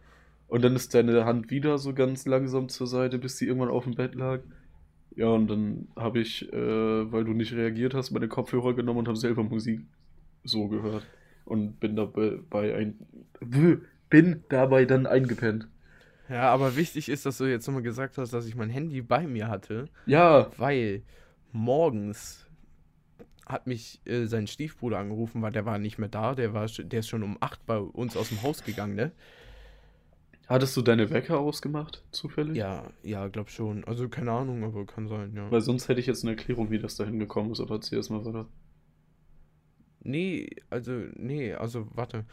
Und dann ist deine Hand wieder so ganz langsam zur Seite, bis sie irgendwann auf dem Bett lag. Ja, und dann habe ich, äh, weil du nicht reagiert hast, meine Kopfhörer genommen und habe selber Musik so gehört. Und bin dabei ein, bin dabei dann eingepennt. Ja, aber wichtig ist, dass du jetzt nochmal gesagt hast, dass ich mein Handy bei mir hatte, Ja, weil morgens hat mich äh, sein Stiefbruder angerufen, weil der war nicht mehr da, der, war, der ist schon um 8 bei uns aus dem Haus gegangen, ne? hattest du deine Wecker ausgemacht, zufällig? Ja, ja, glaub schon. Also keine Ahnung, aber kann sein, ja. Weil sonst hätte ich jetzt eine Erklärung, wie das dahin gekommen ist, aber erzähl erst mal weiter. Nee, also, nee, also warte.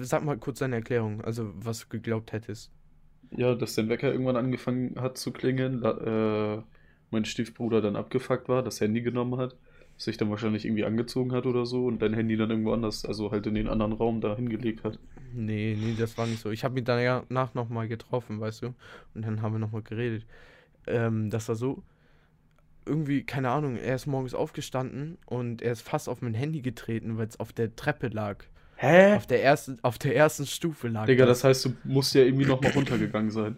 Sag mal kurz deine Erklärung, also was du geglaubt hättest. Ja, dass dein Wecker irgendwann angefangen hat zu klingeln, äh, mein Stiefbruder dann abgefuckt war, das Handy genommen hat, sich dann wahrscheinlich irgendwie angezogen hat oder so und dein Handy dann irgendwo anders, also halt in den anderen Raum da hingelegt hat. Nee, nee, das war nicht so. Ich habe mich danach nochmal getroffen, weißt du? Und dann haben wir nochmal geredet. Ähm, das war so, irgendwie, keine Ahnung, er ist morgens aufgestanden und er ist fast auf mein Handy getreten, weil es auf der Treppe lag. Hä? Auf der ersten, auf der ersten Stufe lag. Digga, das heißt, du musst ja irgendwie nochmal runtergegangen sein.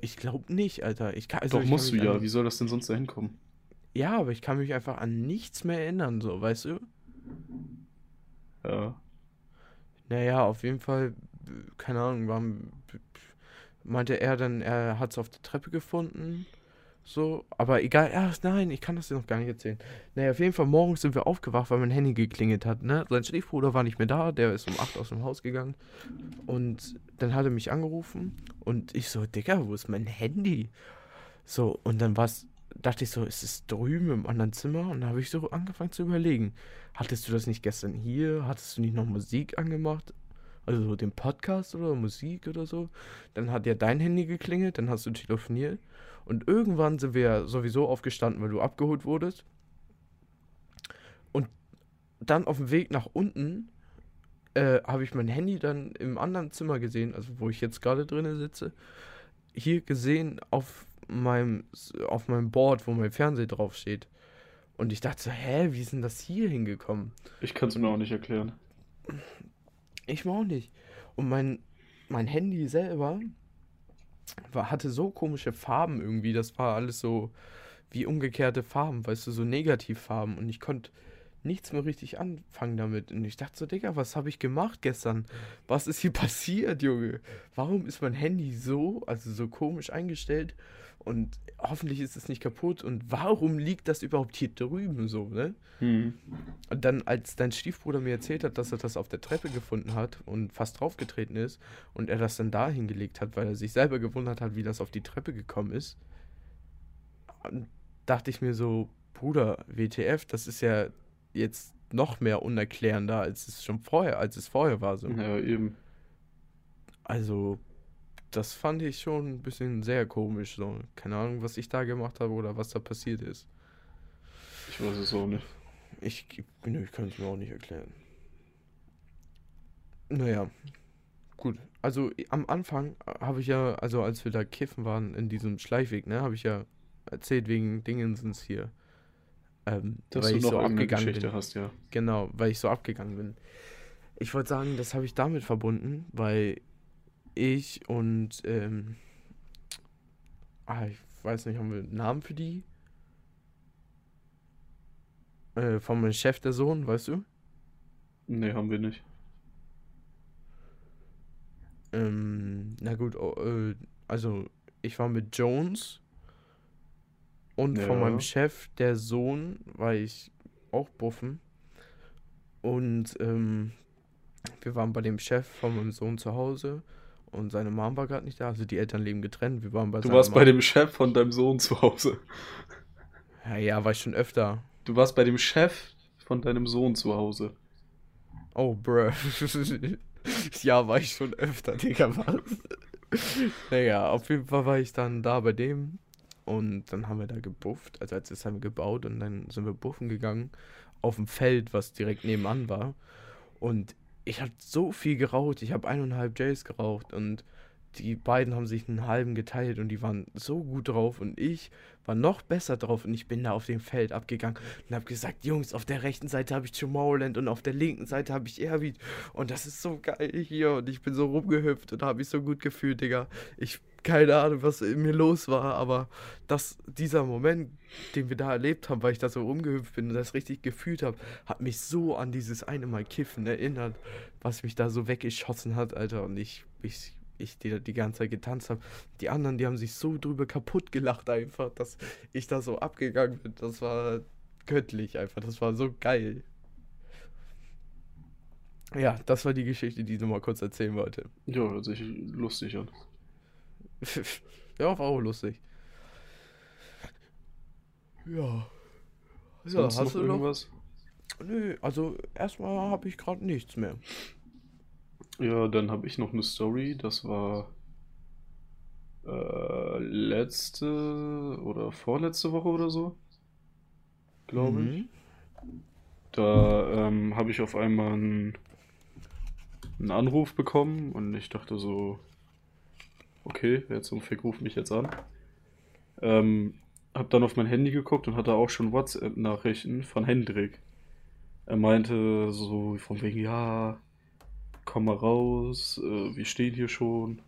Ich glaube nicht, Alter. Ich kann, also Doch, ich musst du ja. An, Wie soll das denn sonst da hinkommen? ja, aber ich kann mich einfach an nichts mehr erinnern, so, weißt du? Ja. Naja, auf jeden Fall, keine Ahnung, war, meinte er dann, er hat es auf der Treppe gefunden. So, aber egal, ja, nein, ich kann das dir noch gar nicht erzählen. Naja, auf jeden Fall, morgens sind wir aufgewacht, weil mein Handy geklingelt hat, ne? Sein Stiefbruder war nicht mehr da, der ist um 8 aus dem Haus gegangen. Und dann hat er mich angerufen und ich so, Digga, wo ist mein Handy? So, und dann war's, dachte ich so, ist es drüben im anderen Zimmer? Und dann habe ich so angefangen zu überlegen. Hattest du das nicht gestern hier? Hattest du nicht noch Musik angemacht? Also so den Podcast oder Musik oder so? Dann hat ja dein Handy geklingelt, dann hast du telefoniert. Und irgendwann sind wir ja sowieso aufgestanden, weil du abgeholt wurdest. Und dann auf dem Weg nach unten äh, habe ich mein Handy dann im anderen Zimmer gesehen, also wo ich jetzt gerade drinnen sitze, hier gesehen auf meinem, auf meinem Board, wo mein Fernseher draufsteht. Und ich dachte so, hä, wie ist denn das hier hingekommen? Ich kann es mir auch nicht erklären. Ich mir auch nicht. Und mein, mein Handy selber war, hatte so komische Farben irgendwie. Das war alles so wie umgekehrte Farben, weißt du, so Negativfarben. Und ich konnte nichts mehr richtig anfangen damit. Und ich dachte so, Digga, was habe ich gemacht gestern? Was ist hier passiert, Junge? Warum ist mein Handy so, also so komisch eingestellt? Und hoffentlich ist es nicht kaputt. Und warum liegt das überhaupt hier drüben so, ne? Hm. Und dann, als dein Stiefbruder mir erzählt hat, dass er das auf der Treppe gefunden hat und fast draufgetreten ist und er das dann da hingelegt hat, weil er sich selber gewundert hat, wie das auf die Treppe gekommen ist, dachte ich mir so, Bruder, WTF, das ist ja jetzt noch mehr unerklärender, als es schon vorher, als es vorher war. So. Ja, eben. Also, das fand ich schon ein bisschen sehr komisch. So. Keine Ahnung, was ich da gemacht habe oder was da passiert ist. Ich weiß es auch nicht. Ich, nö, ich kann es mir auch nicht erklären. Naja, gut. Also am Anfang habe ich ja, also als wir da kiffen waren in diesem Schleichweg, ne, habe ich ja erzählt wegen Dingensens hier. Ähm, Dass weil du ich noch so abgegangen Geschichte bin. hast, ja. Genau, weil ich so abgegangen bin. Ich wollte sagen, das habe ich damit verbunden, weil ich und, ähm, ah, ich weiß nicht, haben wir einen Namen für die? Äh, von meinem Chef, der Sohn, weißt du? Nee, haben wir nicht. Ähm, na gut, oh, äh, also ich war mit Jones und von Ja. meinem Chef, der Sohn, war ich auch buffen. Und ähm, wir waren bei dem Chef von meinem Sohn zu Hause und seine Mom war gerade nicht da, also die Eltern leben getrennt. Wir waren bei Du warst bei Mom. dem Chef von deinem Sohn zu Hause. Ja, ja, war ich schon öfter. Du warst bei dem Chef von deinem Sohn zu Hause. Oh, bruh. ja, war ich schon öfter, Digga, was? naja, auf jeden Fall war ich dann da bei dem und dann haben wir da gebufft. Also als haben wir gebaut und dann sind wir buffen gegangen auf dem Feld, was direkt nebenan war. Und ich habe so viel geraucht. Ich habe eineinhalb J's geraucht und die beiden haben sich einen halben geteilt und die waren so gut drauf und ich war noch besser drauf und ich bin da auf dem Feld abgegangen und habe gesagt, Jungs, auf der rechten Seite habe ich Tomorrowland und auf der linken Seite habe ich Airbeat und das ist so geil hier und ich bin so rumgehüpft und habe mich so gut gefühlt, Digga. Ich keine Ahnung, was in mir los war, aber das, dieser Moment, den wir da erlebt haben, weil ich da so rumgehüpft bin und das richtig gefühlt habe, hat mich so an dieses eine Mal Kiffen erinnert, was mich da so weggeschossen hat, Alter. Und ich, ich, ich die, die ganze Zeit getanzt habe. Die anderen, die haben sich so drüber kaputt gelacht einfach, dass ich da so abgegangen bin. Das war göttlich einfach. Das war so geil. Ja, das war die Geschichte, die ich noch mal kurz erzählen wollte. Ja, hört sich lustig an. ja, war auch lustig. Ja. Ja, Sonst hast noch du noch? irgendwas? Nö, also erstmal habe ich gerade nichts mehr. Ja, dann habe ich noch eine Story. Das war äh, letzte oder vorletzte Woche oder so, glaube ich. Mhm. Da ähm, habe ich auf einmal einen, einen Anruf bekommen und ich dachte so, okay, wer zum Fick ruft mich jetzt an? Ähm, hab dann auf mein Handy geguckt und hatte auch schon WhatsApp-Nachrichten von Hendrik. Er meinte so von wegen, ja, komm mal raus, äh, wir stehen hier schon.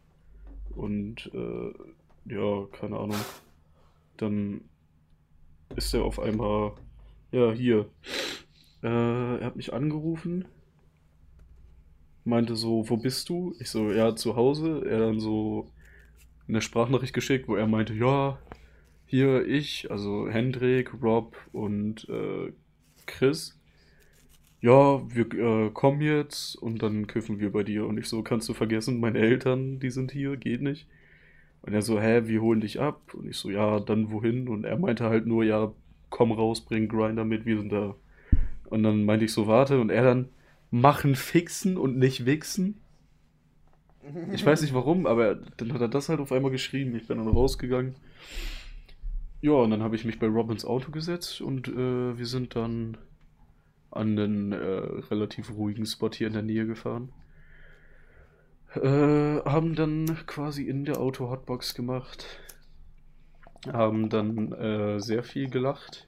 Und äh, ja, keine Ahnung. Dann ist er auf einmal, ja, hier. Äh, er hat mich angerufen, meinte so, wo bist du? Ich so, ja, zu Hause. Er dann so eine Sprachnachricht geschickt, wo er meinte, ja, hier ich, also Hendrik, Rob und äh, Chris. Ja, wir äh, kommen jetzt und dann kiffen wir bei dir. Und ich so, kannst du vergessen, meine Eltern, die sind hier, geht nicht. Und er so, hä, wir holen dich ab. Und ich so, ja, dann wohin? Und er meinte halt nur, ja, komm raus, bring Grinder mit, wir sind da. Und dann meinte ich so, warte. Und er dann, machen fixen und nicht wichsen. Ich weiß nicht warum, aber dann hat er das halt auf einmal geschrieben. Ich bin dann rausgegangen. Ja, und dann habe ich mich bei Robins Auto gesetzt und äh, wir sind dann an einen äh, relativ ruhigen Spot hier in der Nähe gefahren. Äh, haben dann quasi in der Auto-Hotbox gemacht. Haben dann äh, sehr viel gelacht,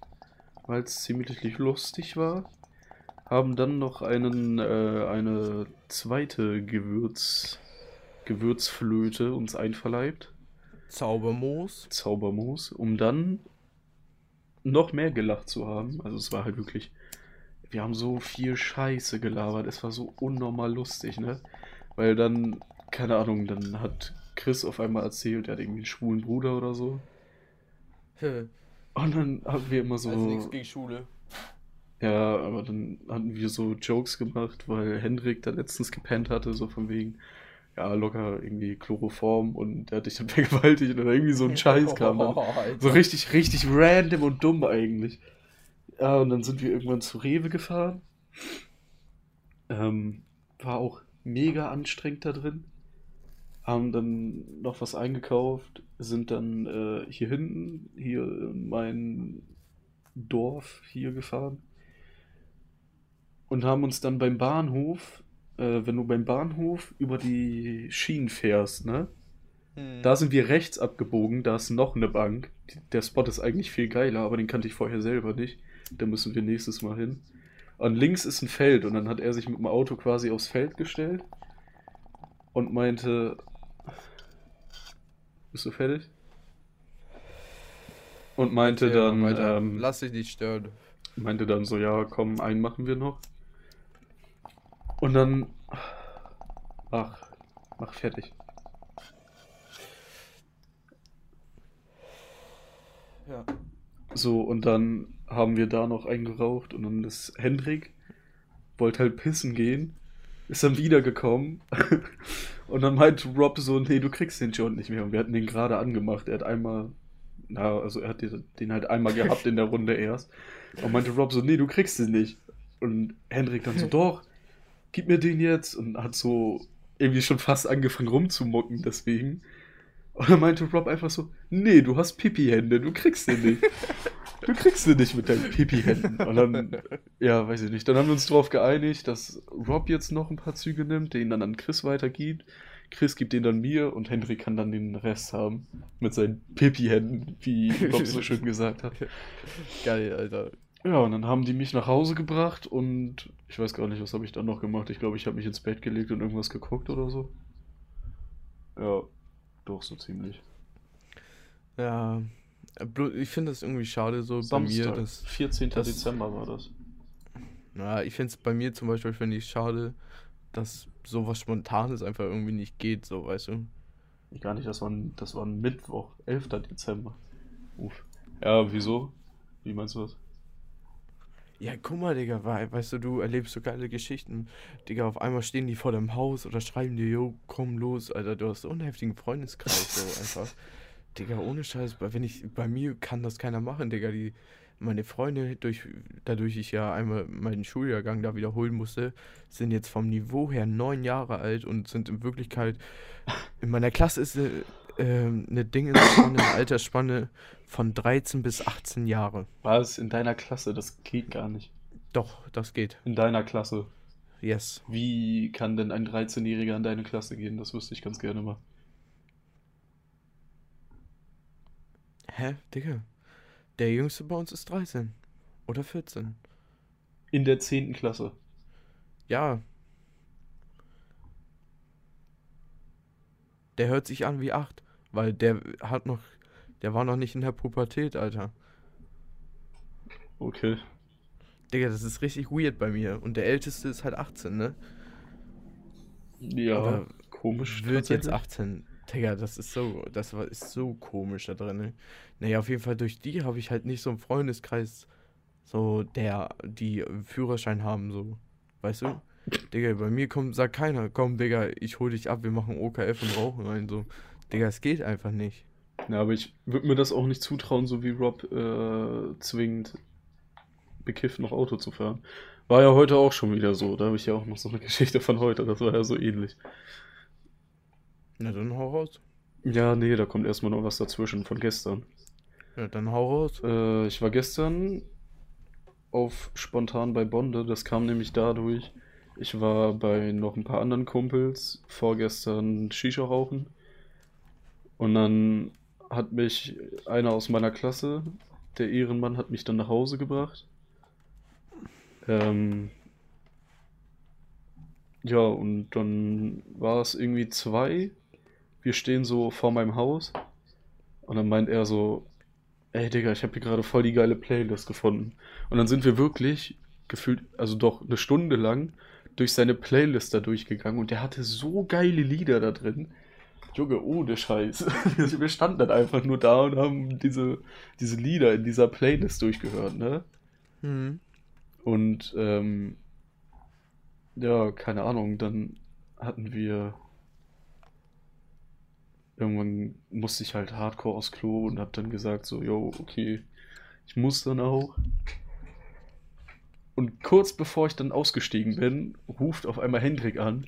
weil es ziemlich lustig war. Haben dann noch einen, äh, eine zweite Gewürz, Gewürzflöte uns einverleibt. Zaubermoos. Zaubermoos, um dann noch mehr gelacht zu haben. Also es war halt wirklich, wir haben so viel Scheiße gelabert, es war so unnormal lustig, ne? Weil dann, keine Ahnung, dann hat Chris auf einmal erzählt, er hat irgendwie einen schwulen Bruder oder so. Und dann haben wir immer so, Also nichts gegen Schule. ja, aber dann hatten wir so Jokes gemacht, weil Hendrik da letztens gepennt hatte, so von wegen, ja, locker irgendwie Chloroform und der hat dich dann vergewaltigt oder irgendwie so ein Scheiß kam dann. So richtig, richtig random und dumm eigentlich. Ja, und dann sind wir irgendwann zu Rewe gefahren. Ähm, war auch mega anstrengend da drin. Haben dann noch was eingekauft, sind dann äh, hier hinten, hier in mein Dorf hier gefahren. Und haben uns dann beim Bahnhof, äh, wenn du beim Bahnhof über die Schienen fährst, ne? Hm. Da sind wir rechts abgebogen, da ist noch eine Bank. Der Spot ist eigentlich viel geiler, aber den kannte ich vorher selber nicht. Da müssen wir nächstes Mal hin. Und links ist ein Feld und dann hat er sich mit dem Auto quasi aufs Feld gestellt und meinte, bist du fertig? Und meinte Okay, dann, ähm, Lass dich nicht stören. meinte dann so, ja, komm, einen machen wir noch. Und dann, ach, mach fertig. Ja. So, und dann haben wir da noch eingeraucht und dann ist Hendrik, wollte halt pissen gehen, ist dann wiedergekommen und dann meinte Rob so, nee, du kriegst den Joint nicht mehr. Und wir hatten den gerade angemacht, er hat einmal, na, also er hat den halt einmal gehabt in der Runde erst. Und meinte Rob so, nee, du kriegst den nicht. Und Hendrik dann so, doch, gib mir den jetzt. Und hat so irgendwie schon fast angefangen rumzumucken deswegen. Und dann meinte Rob einfach so, nee, du hast Pipi-Hände, du kriegst den nicht. Du kriegst den nicht mit deinen Pipi-Händen. Und dann, ja, weiß ich nicht. Dann haben wir uns darauf geeinigt, dass Rob jetzt noch ein paar Züge nimmt, den dann an Chris weitergibt. Chris gibt den dann mir und Hendrik kann dann den Rest haben. Mit seinen Pipi-Händen, wie Bob so schön gesagt hat. Geil, Alter. Ja, und dann haben die mich nach Hause gebracht und ich weiß gar nicht, was habe ich dann noch gemacht. Ich glaube, ich habe mich ins Bett gelegt und irgendwas geguckt oder so. Ja, doch, so ziemlich. Ja, ich finde das irgendwie schade so bei Samstag, mir, dass 14. das- Dezember war das. Ja, ich finde es bei mir zum Beispiel, finde ich schade, dass sowas Spontanes einfach irgendwie nicht geht, so, weißt du? Gar nicht, das war ein, das war ein Mittwoch, 11. Dezember. Uff. Ja, wieso? Wie meinst du das? Ja, guck mal, Digga, wei- weißt du, du erlebst so geile Geschichten. Digga, auf einmal stehen die vor deinem Haus oder schreiben dir, yo, komm los, Alter, du hast so einen heftigen Freundeskreis, so einfach. Digga, ohne Scheiß, bei- wenn ich, bei mir kann das keiner machen, Digga, die, meine Freunde, durch, dadurch ich ja einmal meinen Schuljahrgang da wiederholen musste, sind jetzt vom Niveau her neun Jahre alt und sind in Wirklichkeit, in meiner Klasse ist eine, ähm, eine Dingensspanne, eine Altersspanne von 13 bis 18 Jahre. Was? In deiner Klasse? Das geht gar nicht. Doch, das geht. In deiner Klasse. Yes. Wie kann denn ein 13-Jähriger in deine Klasse gehen? Das wüsste ich ganz gerne mal. Hä, Digga? Der jüngste bei uns ist 13. Oder 14. In der 10. Klasse. Ja. Der hört sich an wie 8. Weil der hat noch. Der war noch nicht in der Pubertät, Alter. Okay. Digga, das ist richtig weird bei mir. Und der älteste ist halt 18, ne? Ja, Aber komisch. Wird jetzt tatsächlich. 18. Digga, das ist so. Das war, ist so komisch da drin, ne? Naja, auf jeden Fall durch die habe ich halt nicht so einen Freundeskreis, so der, die Führerschein haben, so. Weißt du? Digga, bei mir kommt, sagt keiner, komm, Digga, ich hol dich ab, wir machen OKF und rauchen rein, so. Digga, es geht einfach nicht. Ja, aber ich würde mir das auch nicht zutrauen, so wie Rob äh, zwingend bekifft noch Auto zu fahren. War ja heute auch schon wieder so. Da habe ich ja auch noch so eine Geschichte von heute. Das war ja so ähnlich. Na dann hau raus. Ja, nee, da kommt erstmal noch was dazwischen von gestern. Ja, dann hau raus. Äh, ich war gestern auf spontan bei Bonde. Das kam nämlich dadurch, ich war bei noch ein paar anderen Kumpels vorgestern Shisha rauchen. Und dann hat mich einer aus meiner Klasse, der Ehrenmann, hat mich dann nach Hause gebracht. Ähm, ja, und dann war es irgendwie zwei. Wir stehen so vor meinem Haus. Und dann meint er so, Ey, Digga, ich habe hier gerade voll die geile Playlist gefunden. Und dann sind wir wirklich gefühlt, also doch eine Stunde lang durch seine Playlist da durchgegangen und der hatte so geile Lieder da drin. Junge, ohne Scheiß. Wir standen dann einfach nur da und haben diese, diese Lieder in dieser Playlist durchgehört, ne? Hm. Und ähm, ja, keine Ahnung, dann hatten wir irgendwann musste ich halt hardcore aufs Klo und hab dann gesagt so, yo, okay, ich muss dann auch. Und kurz bevor ich dann ausgestiegen bin, ruft auf einmal Hendrik an.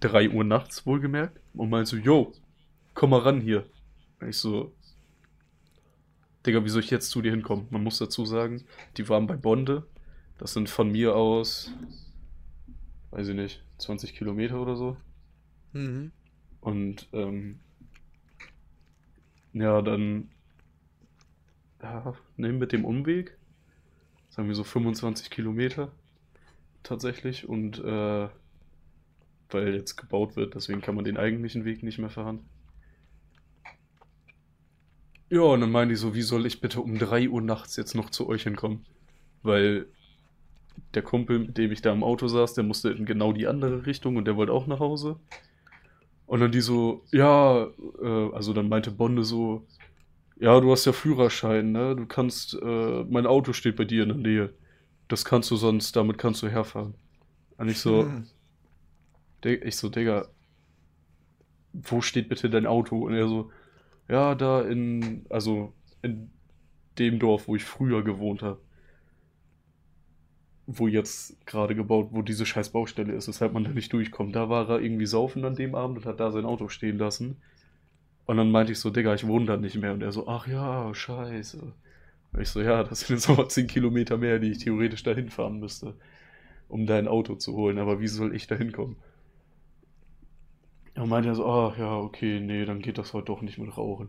3 Uhr nachts, wohlgemerkt. Und meint so, yo, komm mal ran hier. Und ich so, Digga, wie soll ich jetzt zu dir hinkommen? Man muss dazu sagen, die waren bei Bonde. Das sind von mir aus, weiß ich nicht, 20 Kilometer oder so. Mhm. Und ähm, ja, dann ja, nehmen mit dem Umweg, sagen wir so 25 Kilometer tatsächlich. Und äh, weil jetzt gebaut wird, deswegen kann man den eigentlichen Weg nicht mehr fahren. Ja, und dann meinte ich so, wie soll ich bitte um 3 Uhr nachts jetzt noch zu euch hinkommen? Weil der Kumpel, mit dem ich da im Auto saß, der musste in genau die andere Richtung und der wollte auch nach Hause. Und dann die so, ja, äh, also dann meinte Bonde so, ja, du hast ja Führerschein, ne? Du kannst, äh, mein Auto steht bei dir in der Nähe. Das kannst du sonst, damit kannst du herfahren. Und ich so, Hm. Ich so, Digga, wo steht bitte dein Auto? Und er so, ja, da in, also in dem Dorf, wo ich früher gewohnt habe. Wo jetzt gerade gebaut, wo diese scheiß Baustelle ist, weshalb man da nicht durchkommt. Da war er irgendwie saufen an dem Abend und hat da sein Auto stehen lassen. Und dann meinte ich so, Digga, ich wohne da nicht mehr. Und er so, ach ja, scheiße. Und ich so, ja, das sind jetzt aber 10 Kilometer mehr, die ich theoretisch dahin fahren müsste, um dein Auto zu holen. Aber wie soll ich da hinkommen? Dann meinte er so, ah, ja, okay, nee, dann geht das heute doch nicht mit Rauchen.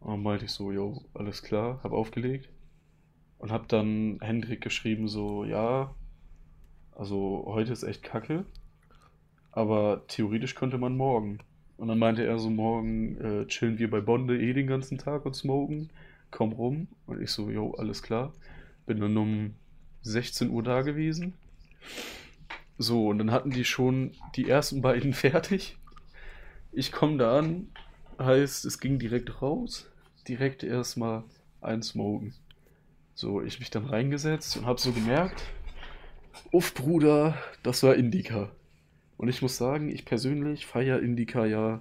Und dann meinte ich so, jo, alles klar, hab aufgelegt. Und hab dann Hendrik geschrieben, so, ja, also heute ist echt kacke, aber theoretisch könnte man morgen. Und dann meinte er so, morgen äh, chillen wir bei Bonde eh den ganzen Tag und smoken, komm rum. Und ich so, jo, alles klar. Bin dann um 16 Uhr da gewesen. So, und dann hatten die schon die ersten beiden fertig. Ich komme da an, heißt, es ging direkt raus, direkt erstmal einsmoken. So, ich mich dann reingesetzt und habe so gemerkt, uff, Bruder, das war Indica. Und ich muss sagen, ich persönlich feiere Indica ja.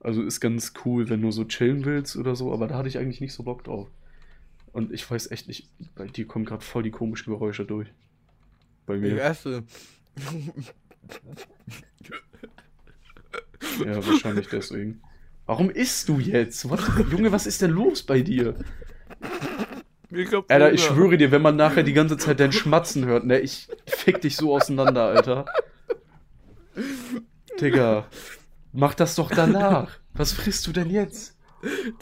Also ist ganz cool, wenn du so chillen willst oder so, aber da hatte ich eigentlich nicht so Bock drauf. Und ich weiß echt nicht, bei dir kommen gerade voll die komischen Geräusche durch. Bei Ich mir. esse. Ja, wahrscheinlich deswegen. Warum isst du jetzt? What? Junge, was ist denn los bei dir? Ich glaub, Alter, ich schwöre dir, wenn man nachher die ganze Zeit dein Schmatzen hört, ne, ich fick dich so auseinander, Alter. Digga, mach das doch danach. Was frisst du denn jetzt?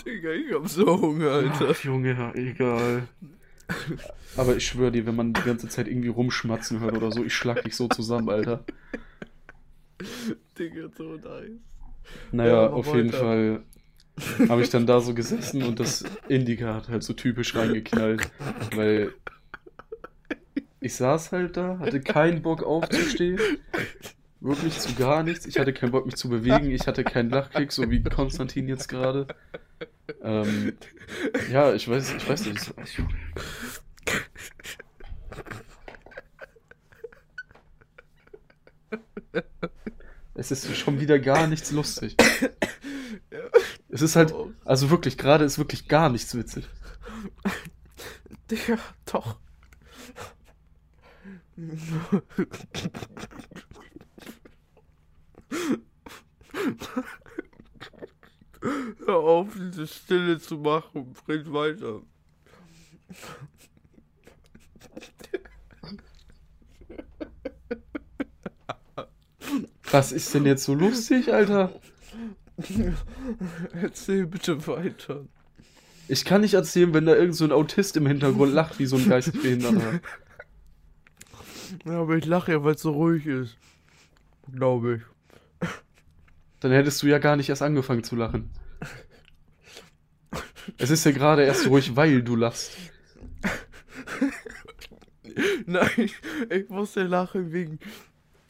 Digga, ich hab so Hunger, Alter. Ach, Junge, egal. Aber ich schwöre dir, wenn man die ganze Zeit irgendwie rumschmatzen hört oder so, ich schlag dich so zusammen, Alter. Digga, so nice. Naja, Ja, auf jeden. Fall habe ich dann da so gesessen und das Indica hat halt so typisch reingeknallt, weil ich saß halt da, hatte keinen Bock aufzustehen, wirklich zu gar nichts. Ich hatte keinen Bock mich zu bewegen, ich hatte keinen Lachkick, so wie Konstantin jetzt gerade. Ähm, ja, ich weiß, ich weiß nicht. Ich, es ist schon wieder gar nichts lustig. Es ist halt, also wirklich, gerade ist wirklich gar nichts witzig. Digga, doch. Hör auf, diese Stille zu machen. Red weiter. Was ist denn jetzt so lustig, Alter? Erzähl bitte weiter. Ich kann nicht erzählen, wenn da irgend so ein Autist im Hintergrund lacht, wie so ein Geistesbehinderter. Ja, aber ich lache ja, weil es so ruhig ist. Glaube ich. Dann hättest du ja gar nicht erst angefangen zu lachen. Es ist ja gerade erst ruhig, weil du lachst. Nein, ich musste lachen wegen.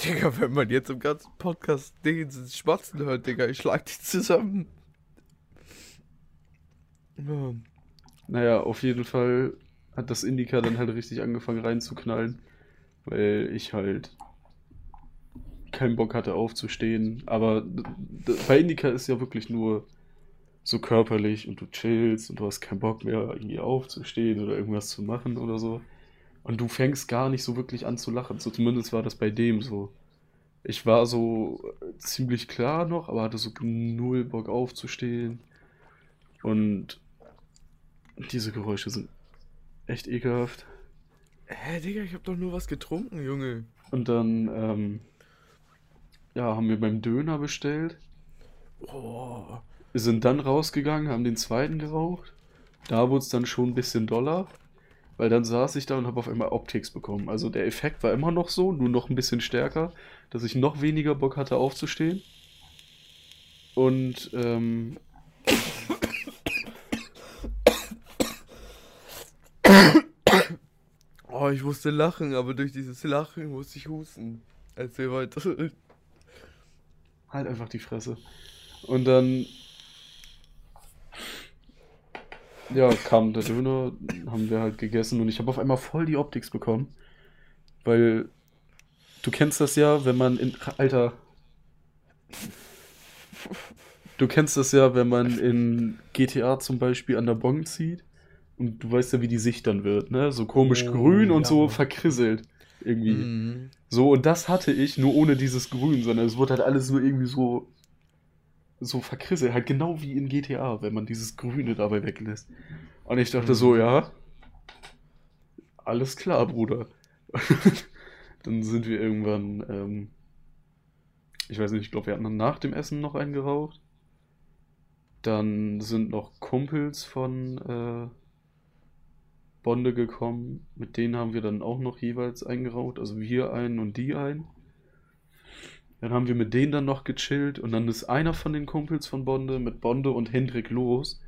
Digga, wenn man jetzt im ganzen Podcast den Schmatzen hört, Digga, ich schlag die zusammen. Ja. Naja, auf jeden Fall hat das Indica dann halt richtig angefangen reinzuknallen, weil ich halt keinen Bock hatte aufzustehen. Aber bei Indica ist ja wirklich nur so körperlich und du chillst und du hast keinen Bock mehr irgendwie aufzustehen oder irgendwas zu machen oder so. Und du fängst gar nicht so wirklich an zu lachen. So zumindest war das bei dem so. Ich war so äh, ziemlich klar noch, aber hatte so null Bock aufzustehen. Und diese Geräusche sind echt ekelhaft. Hä, Digga, ich hab doch nur was getrunken, Junge. Und dann, ähm, ja, haben wir beim Döner bestellt. Oh. Wir sind dann rausgegangen, haben den zweiten geraucht. Da wurde es dann schon ein bisschen doller, weil dann saß ich da und habe auf einmal Optics bekommen. Also der Effekt war immer noch so, nur noch ein bisschen stärker, dass ich noch weniger Bock hatte aufzustehen. Und ähm, oh, ich musste lachen, aber durch dieses Lachen musste ich husten. Erzähl weiter. halt einfach die Fresse. Und dann ja, kam der Döner, haben wir halt gegessen und ich habe auf einmal voll die Optics bekommen, weil du kennst das ja, wenn man in Alter Du kennst das ja, wenn man in GTA zum Beispiel an der Bon zieht und du weißt ja, wie die Sicht dann wird, ne? So komisch Oh, grün und ja. so verkrisselt irgendwie. Mhm. So, und das hatte ich nur ohne dieses Grün, sondern es wurde halt alles nur irgendwie so, so verkrisselt. Halt genau wie in GTA, wenn man dieses Grüne dabei weglässt. Und ich dachte so, ja, alles klar, Bruder. Dann sind wir irgendwann, ähm, ich weiß nicht, ich glaube, wir hatten dann nach dem Essen noch einen geraucht. Dann sind noch Kumpels von äh, Bonde gekommen. Mit denen haben wir dann auch noch jeweils eingeraucht. Also wir einen und die einen. Dann haben wir mit denen dann noch gechillt und dann ist einer von den Kumpels von Bonde mit Bonde und Hendrik los.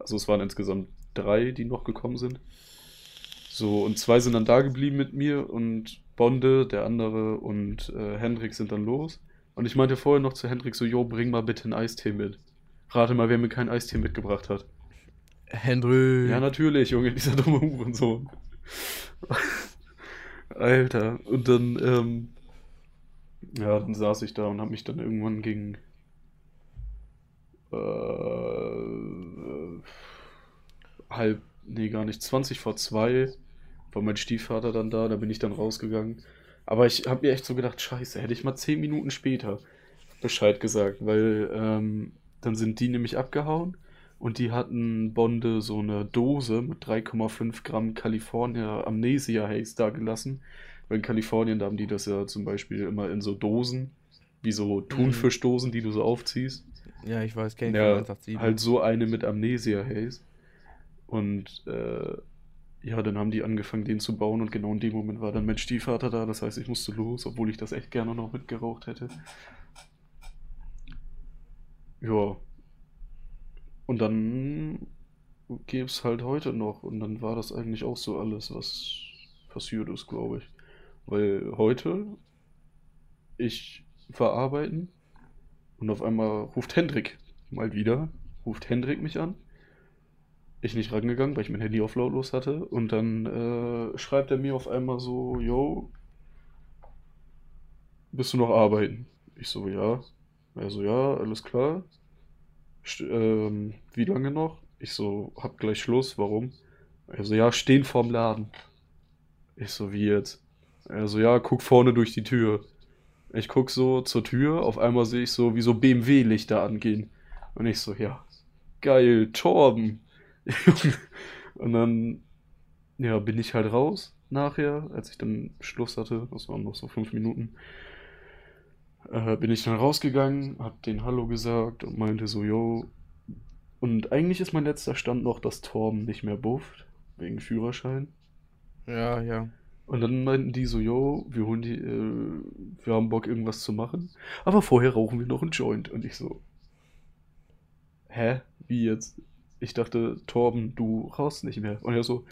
Also es waren insgesamt drei, die noch gekommen sind. So, und zwei sind dann da geblieben mit mir und Bonde, der andere und äh, Hendrik sind dann los. Und ich meinte vorher noch zu Hendrik so, jo, bring mal bitte einen Eistee mit. Rate mal, wer mir keinen Eistee mitgebracht hat. Henry. Ja, natürlich, Junge, dieser dumme Hurensohn. Alter, und dann, ähm, ja, dann saß ich da und habe mich dann irgendwann gegen äh, halb, nee, gar nicht, 20 vor zwei war mein Stiefvater dann da, da bin ich dann rausgegangen. Aber ich habe mir echt so gedacht, scheiße, hätte ich mal 10 Minuten später Bescheid gesagt, weil ähm, dann sind die nämlich abgehauen und die hatten Bonde so eine Dose mit 3,5 Gramm California Amnesia Haze da gelassen. Weil in Kalifornien, da haben die das ja zum Beispiel immer in so Dosen, wie so Thunfischdosen, die du so aufziehst. Ja, ich weiß, kenn ich Ja, von 187. halt so eine mit Amnesia Haze. Und äh, ja, dann haben die angefangen, den zu bauen und genau in dem Moment war dann mein Stiefvater da. Das heißt, ich musste los, obwohl ich das echt gerne noch mitgeraucht hätte. Ja. Und dann gäbe halt heute noch und dann war das eigentlich auch so alles, was passiert ist, glaube ich. Weil heute ich war arbeiten und auf einmal ruft Hendrik mal wieder, ruft Hendrik mich an. Ich nicht rangegangen, weil ich mein Handy auf lautlos hatte. Und dann äh, schreibt er mir auf einmal so, yo, bist du noch arbeiten? Ich so, ja. Er so, ja, alles klar. St ähm, wie lange noch? Ich so, hab gleich Schluss, warum? Er so, ja, stehen vorm Laden. Ich so, wie jetzt? Er so, ja, guck vorne durch die Tür. Ich guck so zur Tür, auf einmal sehe ich so, wie so BMW-Lichter angehen. Und ich so, ja, geil, Torben. Und dann, ja, bin ich halt raus nachher, als ich dann Schluss hatte, das waren noch so fünf Minuten, äh, bin ich dann rausgegangen, hab den Hallo gesagt und meinte so, yo. Und eigentlich ist mein letzter Stand noch, dass Torben nicht mehr bufft, wegen Führerschein. Ja, ja. Und dann meinten die so, yo, wir holen die, äh, wir haben Bock, irgendwas zu machen. Aber vorher rauchen wir noch einen Joint. Und ich so, hä? Wie jetzt? Ich dachte, Torben, du rauchst nicht mehr. Und er so,